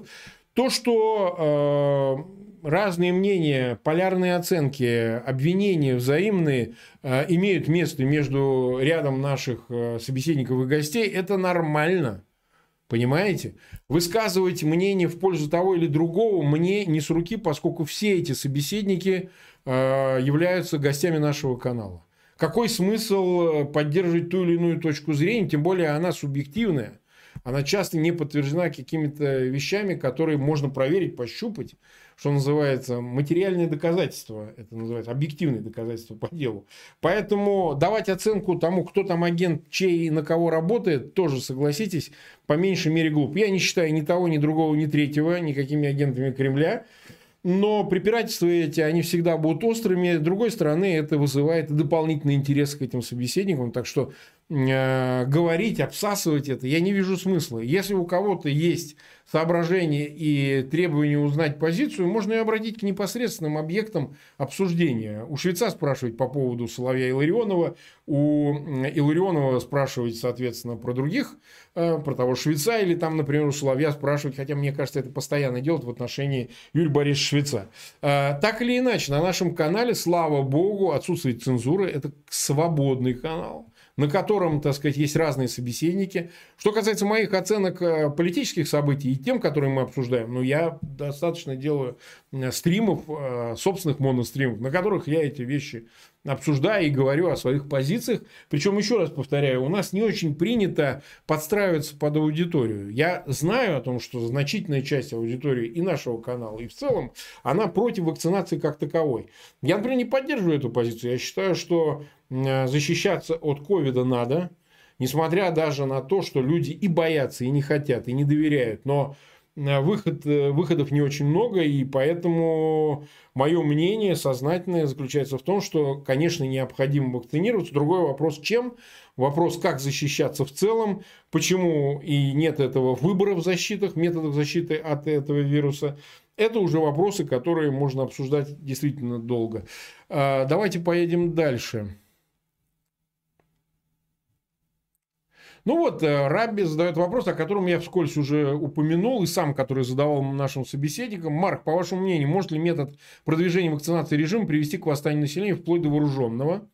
То, что а, разные мнения, полярные оценки, обвинения взаимные э, имеют место между рядом наших э, собеседников и гостей, это нормально. Понимаете? Высказывать мнение в пользу того или другого мне не с руки, поскольку все эти собеседники э, являются гостями нашего канала. Какой смысл поддерживать ту или иную точку зрения, тем более она субъективная. Она часто не подтверждена какими-то вещами, которые можно проверить, пощупать что называется, материальные доказательства, это называется объективные доказательства по делу. Поэтому давать оценку тому, кто там агент, чей и на кого работает, тоже, согласитесь, по меньшей мере глуп. Я не считаю ни того, ни другого, ни третьего никакими агентами Кремля. Но препирательства эти, они всегда будут острыми. С другой стороны, это вызывает дополнительный интерес к этим собеседникам. Так что говорить, обсасывать это, я не вижу смысла. Если у кого-то есть соображения и требования узнать позицию, можно и обратить к непосредственным объектам обсуждения. У швейца спрашивать по поводу Соловья и Ларионова, у Иларионова спрашивать, соответственно, про других, э, про того швейца, или там, например, у Соловья спрашивать, хотя мне кажется, это постоянно делают в отношении Юрия Борисовича Швеца. Э, так или иначе, на нашем канале, слава богу, отсутствует цензуры, это свободный канал на котором, так сказать, есть разные собеседники. Что касается моих оценок э, политических событий и тем, которые мы обсуждаем, ну, я достаточно делаю э, стримов, э, собственных моностримов, на которых я эти вещи обсуждаю и говорю о своих позициях. Причем, еще раз повторяю, у нас не очень принято подстраиваться под аудиторию. Я знаю о том, что значительная часть аудитории и нашего канала, и в целом, она против вакцинации как таковой. Я, например, не поддерживаю эту позицию. Я считаю, что Э, защищаться от ковида надо, несмотря даже на то, что люди и боятся, и не хотят, и не доверяют. Но выход, э, выходов не очень много, и поэтому мое мнение сознательное заключается в том, что, конечно, необходимо вакцинироваться. Другой вопрос, чем? Вопрос, как защищаться в целом, почему и нет этого выбора в защитах, методах защиты от этого вируса. Это уже вопросы, которые можно обсуждать действительно долго. Давайте поедем дальше. Ну вот, э, Рабби задает вопрос, о котором я вскользь уже упомянул, и сам, который задавал нашим собеседникам. Марк, по вашему мнению, может ли метод продвижения вакцинации режима привести к восстанию населения вплоть до вооруженного?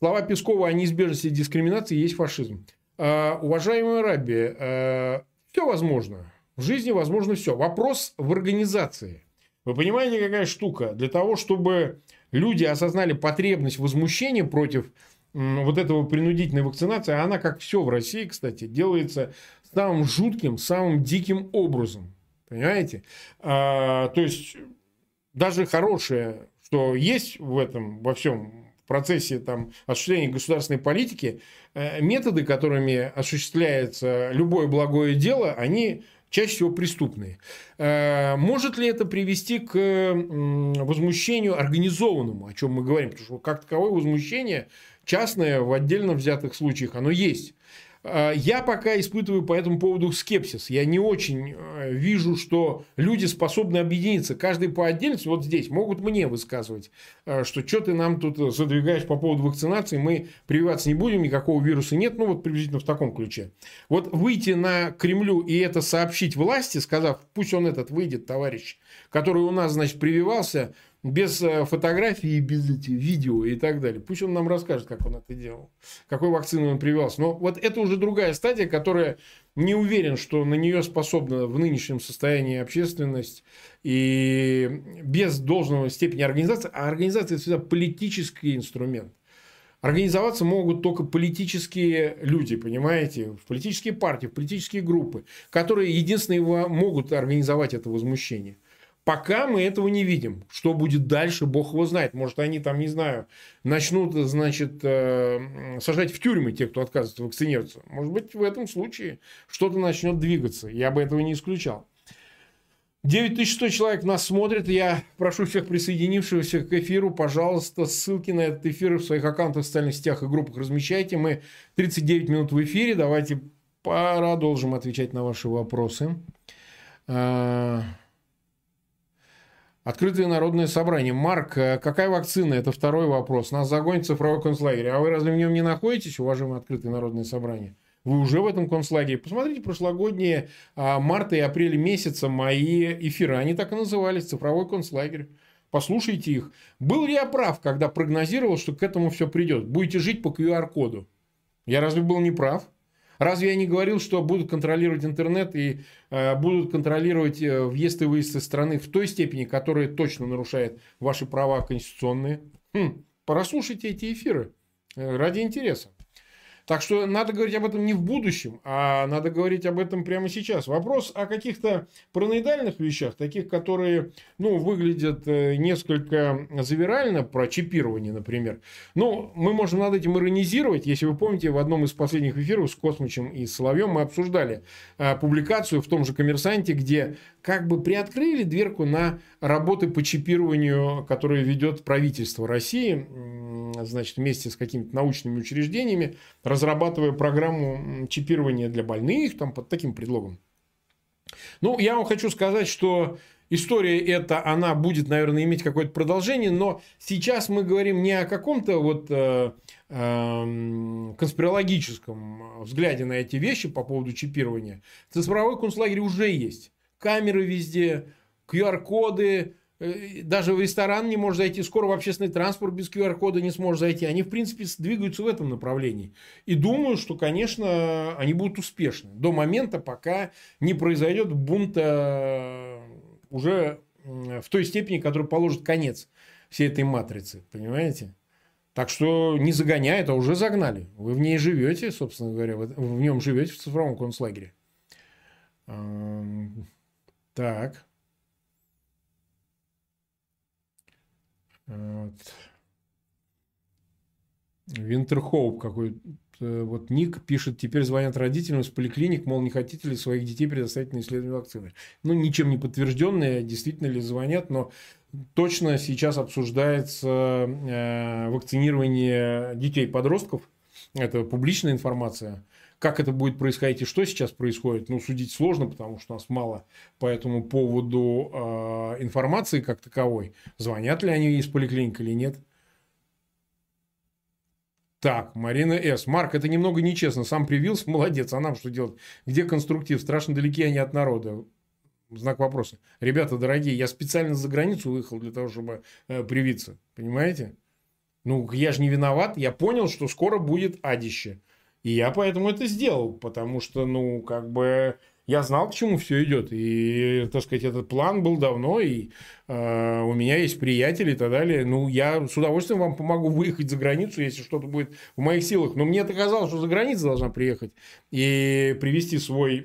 Слова Пескова о неизбежности дискриминации есть фашизм. Э, уважаемые Раби, э, все возможно. В жизни возможно все. Вопрос в организации. Вы понимаете, какая штука? Для того, чтобы люди осознали потребность возмущения против вот этого принудительной вакцинации, она, как все в России, кстати, делается самым жутким, самым диким образом. Понимаете? А, то есть, даже хорошее, что есть в этом, во всем процессе там, осуществления государственной политики, э, методы, которыми осуществляется любое благое дело, они чаще всего преступные. Э, может ли это привести к возмущению организованному, о чем мы говорим? Потому что как таковое возмущение частное в отдельно взятых случаях, оно есть. Э, я пока испытываю по этому поводу скепсис. Я не очень э, вижу, что люди способны объединиться. Каждый по отдельности, вот здесь, могут мне высказывать, э, что что ты нам тут задвигаешь по поводу вакцинации, мы прививаться не будем, никакого вируса нет. Ну, вот приблизительно в таком ключе. Вот выйти на Кремлю и это сообщить власти, сказав, пусть он этот выйдет, товарищ, который у нас, значит, прививался, без э, фотографий, без этих видео и так далее. Пусть он нам расскажет, как он это делал, какой вакцину он привелся. Но вот это уже другая стадия, которая не уверен, что на нее способна в нынешнем состоянии общественность и без должного степени организации. А организация – это всегда политический инструмент. Организоваться могут только политические люди, понимаете, в политические партии, в политические группы, которые единственные могут организовать это возмущение. Пока мы этого не видим. Что будет дальше, бог его знает. Может, они там, не знаю, начнут, значит, э, сажать в тюрьмы тех, кто отказывается вакцинироваться. Может быть, в этом случае что-то начнет двигаться. Я бы этого не исключал. 9100 человек нас смотрит. Я прошу всех присоединившихся к эфиру, пожалуйста, ссылки на этот эфир в своих аккаунтах в социальных сетях и группах размещайте. Мы 39 минут в эфире. Давайте продолжим отвечать на ваши вопросы. Открытое народное собрание. Марк, э, какая вакцина? Это второй вопрос. Нас загонит цифровой концлагерь. А вы разве в нем не находитесь, уважаемое открытое народное собрание? Вы уже в этом концлагере. Посмотрите прошлогодние а, марта и апреля месяца мои эфиры. Они так и назывались. Цифровой концлагерь. Послушайте их. Был ли я прав, когда прогнозировал, что к этому все придет? Будете жить по QR-коду. Я разве был не прав? Разве я не говорил, что будут контролировать интернет и э, будут контролировать э, въезд и выезд из страны в той степени, которая точно нарушает ваши права конституционные? Хм, прослушайте эти эфиры э, ради интереса. Так что надо говорить об этом не в будущем, а надо говорить об этом прямо сейчас. Вопрос о каких-то параноидальных вещах, таких, которые ну, выглядят э, несколько завирально, про чипирование, например. Ну, мы можем над этим иронизировать. Если вы помните, в одном из последних эфиров с Космичем и Соловьем мы обсуждали э, публикацию в том же «Коммерсанте», где как бы приоткрыли дверку на работы по чипированию, которые ведет правительство России, значит, вместе с какими-то научными учреждениями, разрабатывая программу чипирования для больных, там, под таким предлогом. Ну, я вам хочу сказать, что история эта, она будет, наверное, иметь какое-то продолжение, но сейчас мы говорим не о каком-то вот э, э, конспирологическом взгляде на эти вещи по поводу чипирования. Цифровой концлагерь уже есть камеры везде, QR-коды, э, даже в ресторан не может зайти, скоро в общественный транспорт без QR-кода не сможет зайти. Они, в принципе, двигаются в этом направлении. И думаю, что, конечно, они будут успешны. До момента, пока не произойдет бунта уже в той степени, которая положит конец всей этой матрицы. Понимаете? Так что не загоняют, а уже загнали. Вы в ней живете, собственно говоря, в нем живете в цифровом концлагере. Так. Вот. Винтерхоуп какой вот ник пишет, теперь звонят родителям из поликлиник, мол, не хотите ли своих детей предоставить на исследование вакцины. Ну, ничем не подтвержденные, действительно ли звонят, но точно сейчас обсуждается э, вакцинирование детей-подростков. Это публичная информация. Как это будет происходить и что сейчас происходит, ну, судить сложно, потому что у нас мало по этому поводу э, информации как таковой. Звонят ли они из поликлиник или нет? Так, Марина С. Марк, это немного нечестно. Сам привился, молодец. А нам что делать? Где конструктив? Страшно далеки они от народа. Знак вопроса. Ребята, дорогие, я специально за границу выехал для того, чтобы э, привиться. Понимаете? Ну, я же не виноват. Я понял, что скоро будет адище. И я поэтому это сделал, потому что, ну, как бы я знал, к чему все идет. И, так сказать, этот план был давно, и э, у меня есть приятели и так далее. Ну, я с удовольствием вам помогу выехать за границу, если что-то будет в моих силах. Но мне это казалось, что за границу должна приехать и привезти свой,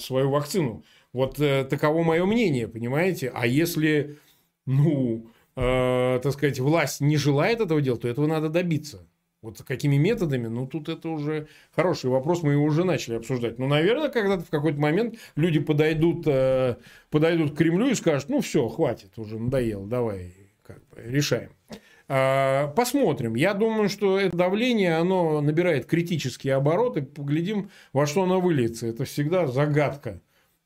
свою вакцину. Вот э, таково мое мнение, понимаете? А если, ну, э, так сказать, власть не желает этого делать, то этого надо добиться. Вот какими методами, ну, тут это уже хороший вопрос, мы его уже начали обсуждать. Ну, наверное, когда-то в какой-то момент люди подойдут, э, подойдут к Кремлю и скажут, ну, все, хватит, уже надоело, давай как бы, решаем. А, посмотрим. Я думаю, что это давление, оно набирает критические обороты. Поглядим, во что оно выльется. Это всегда загадка.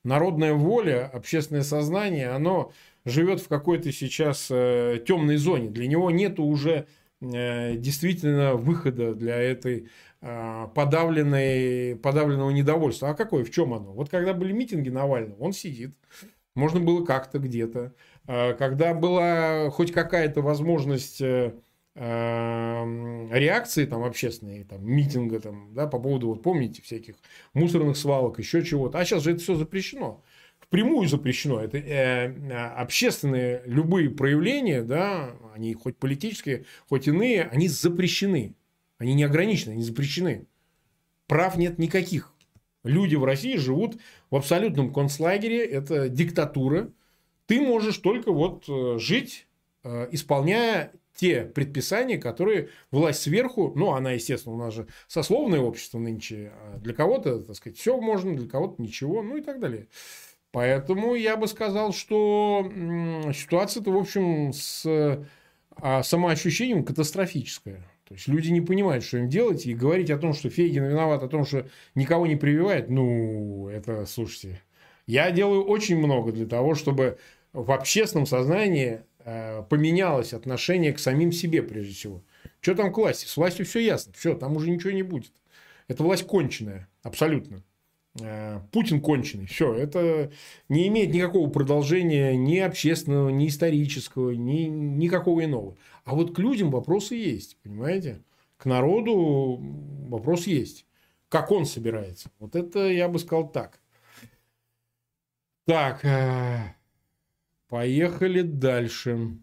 Народная воля, общественное сознание, оно живет в какой-то сейчас э, темной зоне. Для него нет уже действительно выхода для этой а, подавленной, подавленного недовольства. А какое, в чем оно? Вот когда были митинги Навального, он сидит, можно было как-то где-то. А, когда была хоть какая-то возможность э, а, реакции там общественной, там, митинга там, да, по поводу, вот помните, всяких мусорных свалок, еще чего-то. А сейчас же это все запрещено впрямую запрещено. Это э, общественные любые проявления, да, они хоть политические, хоть иные, они запрещены. Они не ограничены, они запрещены. Прав нет никаких. Люди в России живут в абсолютном концлагере, это диктатура. Ты можешь только вот э, жить, э, исполняя те предписания, которые власть сверху, ну, она, естественно, у нас же сословное общество нынче, а для кого-то, так сказать, все можно, для кого-то ничего, ну и так далее. Поэтому я бы сказал, что ситуация-то, в общем, с а, самоощущением катастрофическая. То есть люди не понимают, что им делать, и говорить о том, что Фейгин виноват, о том, что никого не прививает, ну, это, слушайте, я делаю очень много для того, чтобы в общественном сознании э, поменялось отношение к самим себе, прежде всего. Что там к власти? С властью все ясно. Все, там уже ничего не будет. Это власть конченая, абсолютно. Э, Путин конченый. Все, это не имеет никакого продолжения ни общественного, ни исторического, ни никакого иного. А вот к людям вопросы есть, понимаете? К народу вопрос есть. Как он собирается? Вот это я бы сказал так. Так, э, поехали дальше.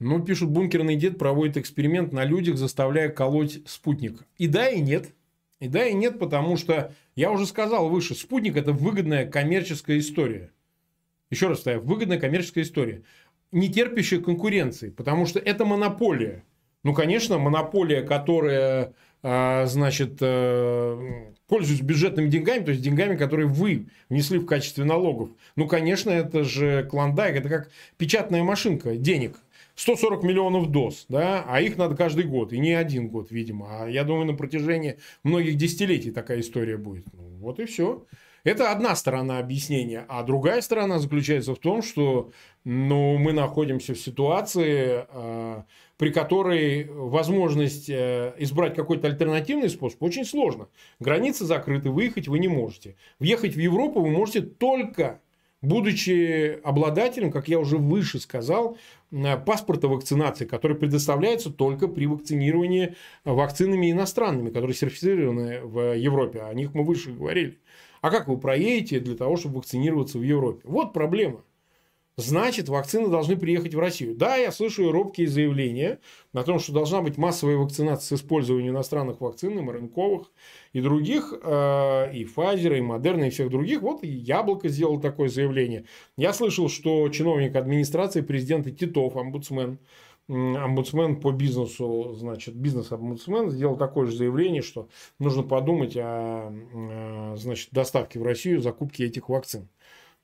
Ну, пишут, бункерный дед проводит эксперимент на людях, заставляя колоть спутник. И да, и нет. И да, и нет, потому что, я уже сказал выше, спутник – это выгодная коммерческая история. Еще раз ставим, выгодная коммерческая история. Не терпящая конкуренции, потому что это монополия. Ну, конечно, монополия, которая, а, значит, э, пользуется бюджетными деньгами, то есть деньгами, которые вы внесли в качестве налогов. Ну, конечно, это же клондайк, это как печатная машинка денег. 140 миллионов доз, да, а их надо каждый год, и не один год, видимо. А я думаю, на протяжении многих десятилетий такая история будет. Ну, вот и все. Это одна сторона объяснения. А другая сторона заключается в том, что ну, мы находимся в ситуации, э, при которой возможность э, избрать какой-то альтернативный способ очень сложно. Границы закрыты, выехать вы не можете. Въехать в Европу вы можете только будучи обладателем, как я уже выше сказал, э, паспорта вакцинации, который предоставляется только при вакцинировании вакцинами иностранными, которые сертифицированы в Европе. О них мы выше говорили. А как вы проедете для того, чтобы вакцинироваться в Европе? Вот проблема значит, вакцины должны приехать в Россию. Да, я слышу робкие заявления о том, что должна быть массовая вакцинация с использованием иностранных вакцин, и рынковых, и других, э, и Pfizer, и Moderna, и всех других. Вот Яблоко сделал такое заявление. Я слышал, что чиновник администрации президента Титов, омбудсмен, омбудсмен по бизнесу, значит, бизнес-омбудсмен сделал такое же заявление, что нужно подумать о, э, значит, доставке в Россию закупки этих вакцин.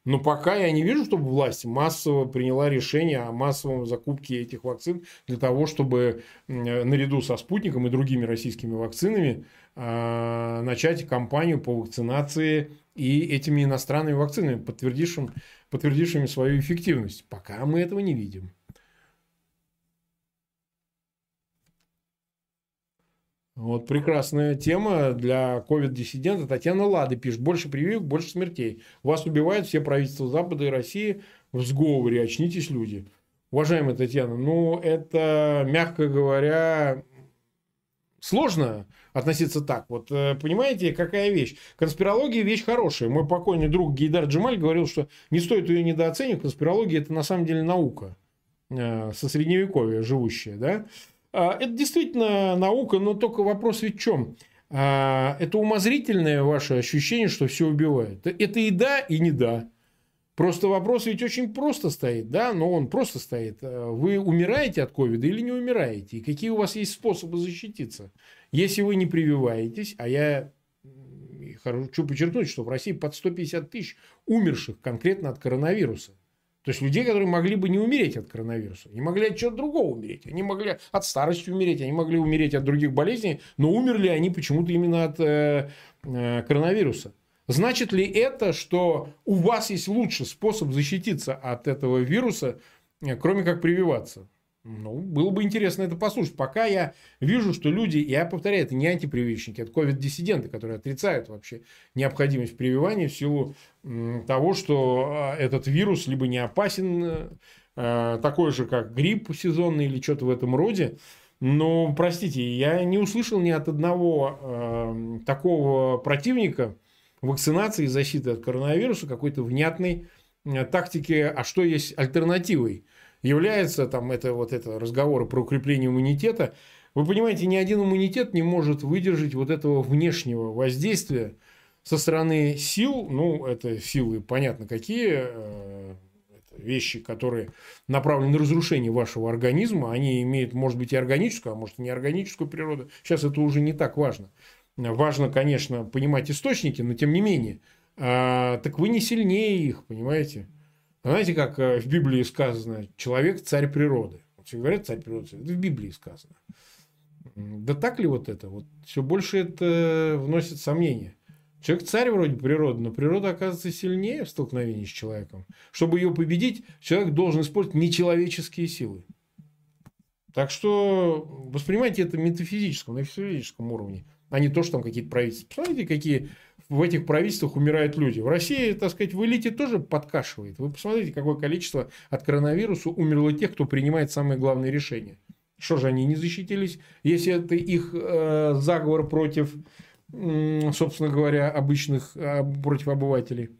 Но пока я не вижу, чтобы власть массово приняла решение о массовом закупке этих вакцин для того, чтобы наряду со спутником и другими российскими вакцинами а, начать кампанию по вакцинации и этими иностранными вакцинами, подтвердившими, подтвердившими свою эффективность. Пока мы этого не видим. Вот прекрасная тема для ковид-диссидента. Татьяна Лады пишет. Больше прививок, больше смертей. Вас убивают все правительства Запада и России в сговоре. Очнитесь, люди. Уважаемая Татьяна, ну, это, мягко говоря, Сложно относиться так. Вот э, понимаете, какая вещь? Конспирология вещь хорошая. Мой покойный друг Гейдар Джемаль говорил, что не стоит ее недооценивать. Конспирология это на самом деле наука э, со средневековья живущая. Да? А, это действительно наука, но только вопрос ведь в чем? А, это умозрительное ваше ощущение, что все убивает. Это и да, и не да. Просто вопрос ведь очень просто стоит, да, но он просто стоит. Э, вы умираете от ковида или не умираете? И какие у вас есть способы защититься? Если вы не прививаетесь, а я хочу подчеркнуть, что в России под 150 тысяч умерших конкретно от коронавируса. То есть людей, которые могли бы не умереть от коронавируса, не могли от чего-то другого умереть, они могли от старости умереть, они могли умереть от других болезней, но умерли они почему-то именно от э, э, коронавируса. Значит ли это, что у вас есть лучший способ защититься от этого вируса, э, кроме как прививаться? Ну, было бы интересно это послушать. Пока я вижу, что люди, я повторяю, это не антипрививочники, это ковид-диссиденты, которые отрицают вообще необходимость прививания в силу того, что а, этот вирус либо не опасен, э, такой же, как грипп сезонный или что-то в этом роде. Но, простите, я не услышал ни от одного такого противника, вакцинации и защиты от коронавируса какой-то внятной э, тактики, а что есть альтернативой. Является там это вот это разговоры про укрепление иммунитета. Вы понимаете, ни один иммунитет не может выдержать вот этого внешнего воздействия со стороны сил, ну, это силы, понятно, какие, э, вещи, которые направлены на разрушение вашего организма, они имеют, может быть, и органическую, а может, и неорганическую природу. Сейчас это уже не так важно. Важно, конечно, понимать источники, но тем не менее. А, так вы не сильнее их, понимаете? Знаете, как э, в Библии сказано, человек царь природы. Все говорят царь природы, это в Библии сказано. Да так ли вот это? Вот все больше это вносит сомнения. Человек царь вроде природы, но природа оказывается сильнее в столкновении с человеком. Чтобы ее победить, человек должен использовать нечеловеческие силы. Так что воспринимайте это метафизическом, на физическом уровне а не то, что там какие-то правительства. Посмотрите, какие в этих правительствах умирают люди. В России, так сказать, в элите тоже подкашивает. Вы посмотрите, какое количество от коронавируса умерло тех, кто принимает самые главные решения. Что же они не защитились, если это их э, заговор против, э, собственно говоря, обычных, э, против обывателей.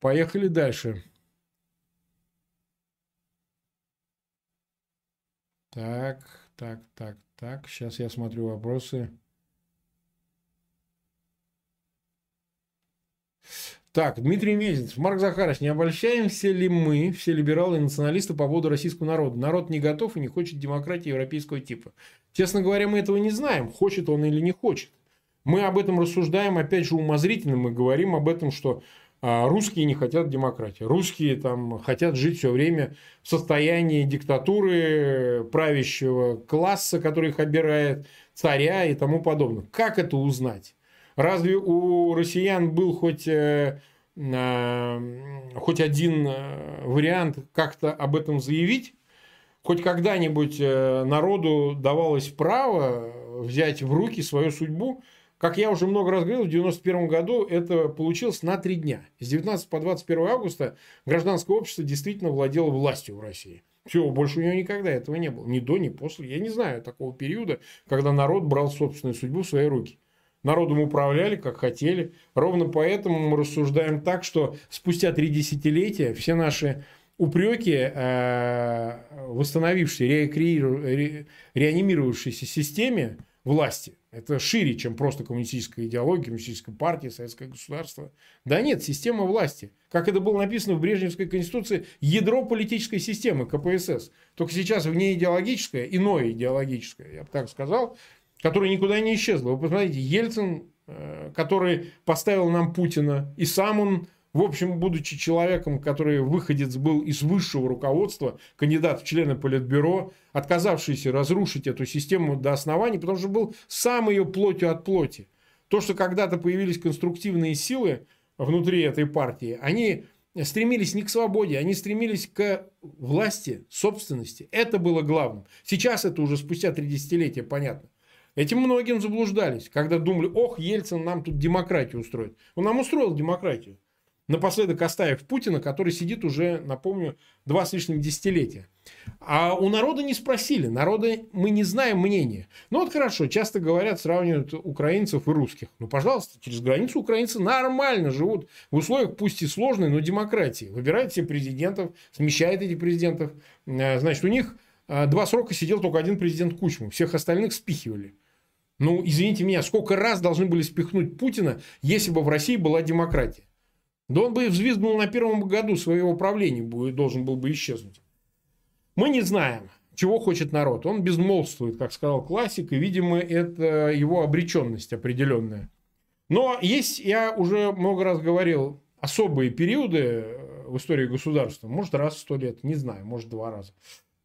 Поехали дальше. Так, так, так, так. Сейчас я смотрю вопросы. Так, Дмитрий Мезенцев. Марк Захарович, не обольщаемся ли мы, все либералы и националисты, по поводу российского народа? Народ не готов и не хочет демократии европейского типа. Честно говоря, мы этого не знаем, хочет он или не хочет. Мы об этом рассуждаем, опять же, умозрительно. Мы говорим об этом, что а, русские не хотят демократии. Русские там хотят жить все время в состоянии диктатуры правящего класса, который их обирает, царя и тому подобное. Как это узнать? Разве у россиян был хоть, э, хоть один э, вариант как-то об этом заявить? Хоть когда-нибудь э, народу давалось право взять в руки свою судьбу? Как я уже много раз говорил, в 1991 году это получилось на три дня. С 19 по 21 августа гражданское общество действительно владело властью в России. Все, больше у него никогда этого не было. Ни до, ни после. Я не знаю такого периода, когда народ брал собственную судьбу в свои руки. Народом управляли, как хотели. Ровно поэтому мы рассуждаем так, что спустя три десятилетия все наши упреки э, восстановившейся, ре, реанимировавшейся системе власти, это шире, чем просто коммунистическая идеология, коммунистическая партия, советское государство. Да нет, система власти. Как это было написано в Брежневской конституции, ядро политической системы КПСС. Только сейчас в ней идеологическое, иное идеологическое, я бы так сказал, которая никуда не исчезла. Вы посмотрите, Ельцин, э, который поставил нам Путина, и сам он, в общем, будучи человеком, который выходец был из высшего руководства, кандидат в члены Политбюро, отказавшийся разрушить эту систему до основания, потому что был сам ее плотью от плоти. То, что когда-то появились конструктивные силы внутри этой партии, они стремились не к свободе, они стремились к власти, собственности. Это было главным. Сейчас это уже спустя три десятилетия понятно. Этим многим заблуждались, когда думали, ох, Ельцин нам тут демократию устроит. Он нам устроил демократию. Напоследок оставив Путина, который сидит уже, напомню, два с лишним десятилетия. А у народа не спросили. Народа мы не знаем мнения. Ну вот хорошо, часто говорят, сравнивают украинцев и русских. Ну, пожалуйста, через границу украинцы нормально живут в условиях, пусть и сложной, но демократии. Выбирают себе президентов, смещают этих президентов. Э, значит, у них э, два срока сидел только один президент Кучму. Всех остальных спихивали. Ну, извините меня, сколько раз должны были спихнуть Путина, если бы в России была демократия? Да он бы взвизгнул на первом году своего правления, должен был бы исчезнуть. Мы не знаем, чего хочет народ. Он безмолвствует, как сказал классик, и, видимо, это его обреченность определенная. Но есть, я уже много раз говорил, особые периоды э, в истории государства, может, раз в сто лет, не знаю, может, два раза,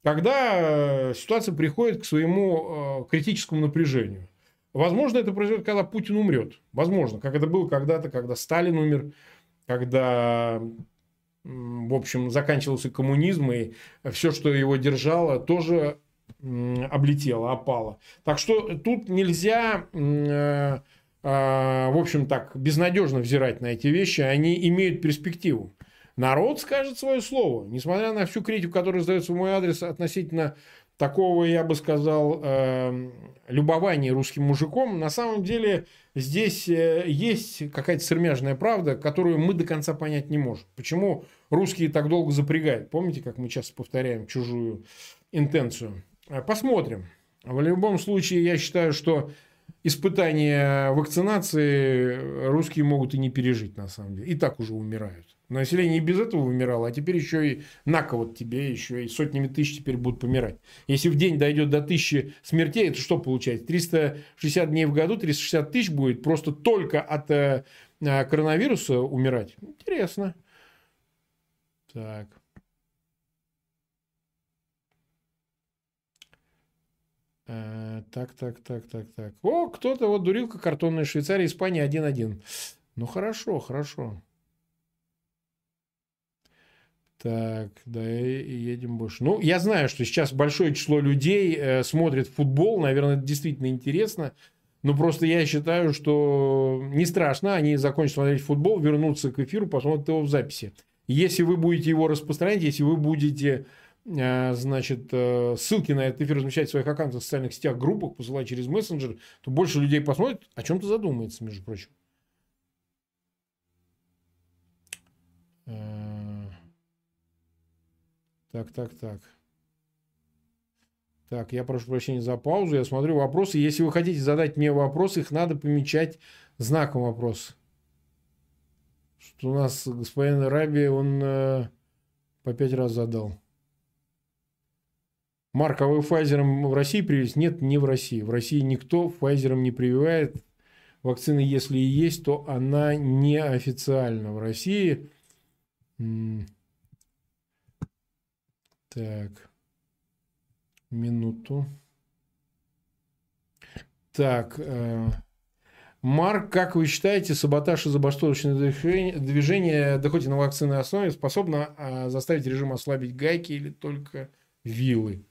когда э, ситуация приходит к своему э, критическому напряжению. Возможно, это произойдет, когда Путин умрет. Возможно, как это было когда-то, когда Сталин умер, когда в общем, заканчивался коммунизм, и все, что его держало, тоже облетело, опало. Так что тут нельзя, э, а, в общем, так безнадежно взирать на эти вещи, они имеют перспективу. Народ скажет свое слово, несмотря на всю критику, которая задается в мой адрес относительно такого, я бы сказал, э, любования русским мужиком, на самом деле здесь э, есть какая-то сермяжная правда, которую мы до конца понять не можем. Почему русские так долго запрягают? Помните, как мы часто повторяем чужую интенцию? Э, посмотрим. В любом случае, я считаю, что испытания вакцинации русские могут и не пережить, на самом деле. И так уже умирают. Население и без этого вымирало, а теперь еще и на кого тебе еще и сотнями тысяч теперь будут помирать. Если в день дойдет до тысячи смертей, это что получается? 360 дней в году, 360 тысяч будет просто только от э, э, коронавируса умирать? Интересно. Так. Э, так, так, так, так, так. О, кто-то вот дурилка картонная Швейцария, Испания 1-1. Ну хорошо, хорошо. Так, да, и едем больше. Ну, я знаю, что сейчас большое число людей э, смотрит футбол. Наверное, это действительно интересно. Но просто я считаю, что не страшно. Они закончат смотреть футбол, вернутся к эфиру, посмотрят его в записи. Если вы будете его распространять, если вы будете э, значит, э, ссылки на этот эфир размещать в своих аккаунтах в социальных сетях, группах, посылать через мессенджер, то больше людей посмотрит, о чем-то задумается, между прочим. Так, так, так. Так, я прошу прощения за паузу. Я смотрю вопросы. Если вы хотите задать мне вопрос, их надо помечать знаком вопрос. Что у нас господин Раби, он э, по пять раз задал. Марк, а вы Pfizer в России привезли? Нет, не в России. В России никто Pfizer не прививает. Вакцина, если и есть, то она не официально в России. Так. Минуту. Так. Э, Марк, как вы считаете, саботаж и забастовочное движение, и на вакцинной основе, способно э, заставить режим ослабить гайки или только вилы?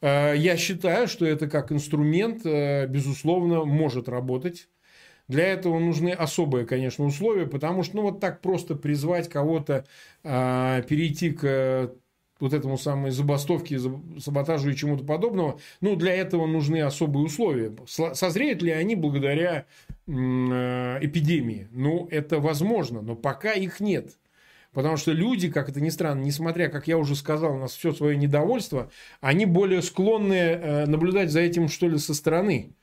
Э, я считаю, что это как инструмент, безусловно, может работать. Для этого нужны особые, конечно, условия, потому что, ну, вот так просто призвать кого-то э, перейти к вот этому самой забастовке, саботажу и чему-то подобного, ну, для этого нужны особые условия. Созреют ли они благодаря э, эпидемии? Ну, это возможно, но пока их нет. Потому что люди, как это ни странно, несмотря, как я уже сказал, у нас все свое недовольство, они более склонны э, наблюдать за этим, что ли, со стороны.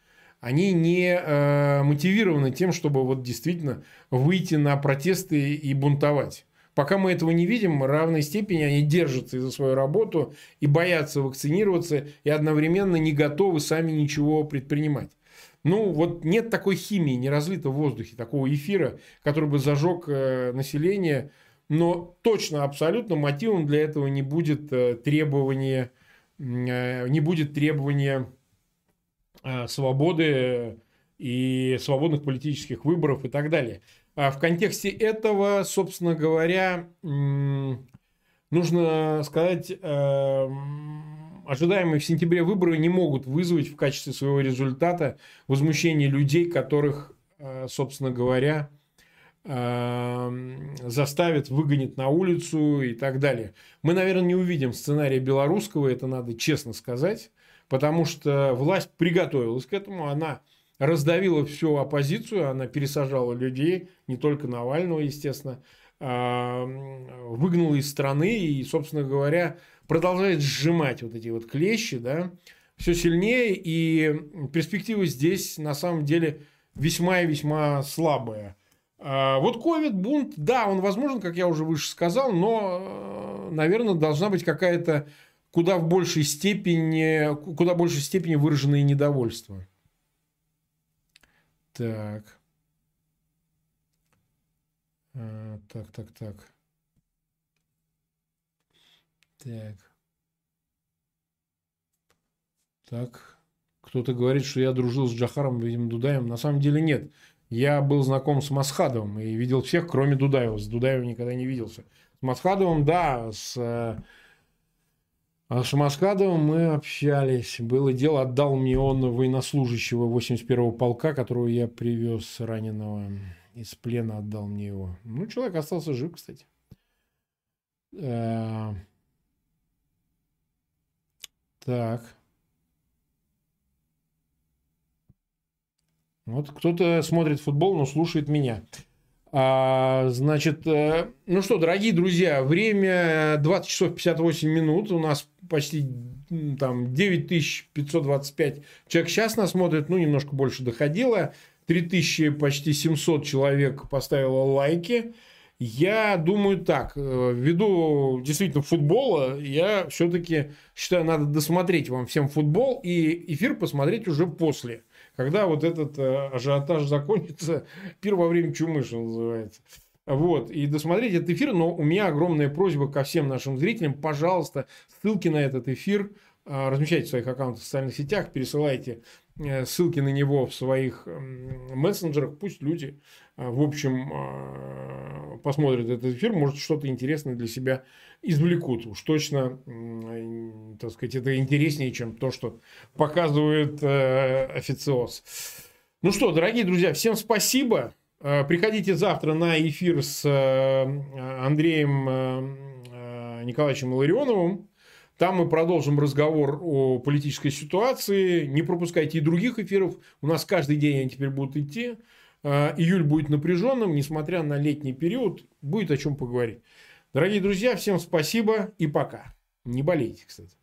Они не э, мотивированы тем, чтобы вот действительно выйти на протесты и бунтовать. Пока мы этого не видим, в равной степени они держатся за свою работу и боятся вакцинироваться, и одновременно не готовы сами ничего предпринимать. Ну, вот нет такой химии, не разлито в воздухе, такого эфира, который бы зажег э, население. Но точно, абсолютно мотивом для этого не будет э, требования, э, не будет требования свободы и свободных политических выборов и так далее. А в контексте этого, собственно говоря, нужно сказать, эм, ожидаемые в сентябре выборы не могут вызвать в качестве своего результата возмущение людей, которых, э, собственно говоря, заставит, выгонит на улицу и так далее. Мы, наверное, не увидим сценария белорусского, это надо честно сказать, потому что власть приготовилась к этому, она раздавила всю оппозицию, она пересажала людей, не только Навального, естественно, выгнала из страны и, собственно говоря, продолжает сжимать вот эти вот клещи, да, все сильнее, и перспективы здесь на самом деле весьма и весьма слабые. А, вот ковид, бунт, да, он возможен, как я уже выше сказал, но, наверное, должна быть какая-то куда в большей степени, куда большей степени выраженное недовольство. Так. А, так, так, так. Так. Так. Кто-то говорит, что я дружил с Джахаром, видимо, Дудаем. На самом деле нет. Я был знаком с Масхадовым и видел всех, кроме Дудаева. С Дудаевым никогда не виделся. С Масхадовым, да, с, а с Масхадовым мы общались. Было дело, отдал мне он военнослужащего 81-го полка, которого я привез раненого из плена, отдал мне его. Ну, человек остался жив, кстати. Э, так. Вот кто-то смотрит футбол, но слушает меня. А, значит, э, ну что, дорогие друзья, время 20 часов 58 минут. У нас почти там 9525 человек сейчас нас смотрит. Ну, немножко больше доходило. 3000 почти 700 человек поставило лайки. Я думаю так, э, ввиду действительно футбола, я все-таки считаю, надо досмотреть вам всем футбол и эфир посмотреть уже после, когда вот этот э, ажиотаж закончится, пир во время чумы, что называется. Вот, и досмотреть этот эфир, но у меня огромная просьба ко всем нашим зрителям, пожалуйста, ссылки на этот эфир э, размещайте в своих аккаунтах в социальных сетях, пересылайте ссылки на него в своих мессенджерах, пусть люди в общем, а, посмотрят этот эфир, может, что-то интересное для себя извлекут. Уж точно, так сказать, это интереснее, чем то, что показывает э, официоз. Ну что, дорогие друзья, всем спасибо. Приходите завтра на эфир с э, Андреем э, Николаевичем Ларионовым. Там мы продолжим разговор о политической ситуации. Не пропускайте и других эфиров. У нас каждый день они теперь будут идти. А, июль будет напряженным, несмотря на летний период, будет о чем поговорить. Дорогие друзья, всем спасибо и пока. Не болейте, кстати.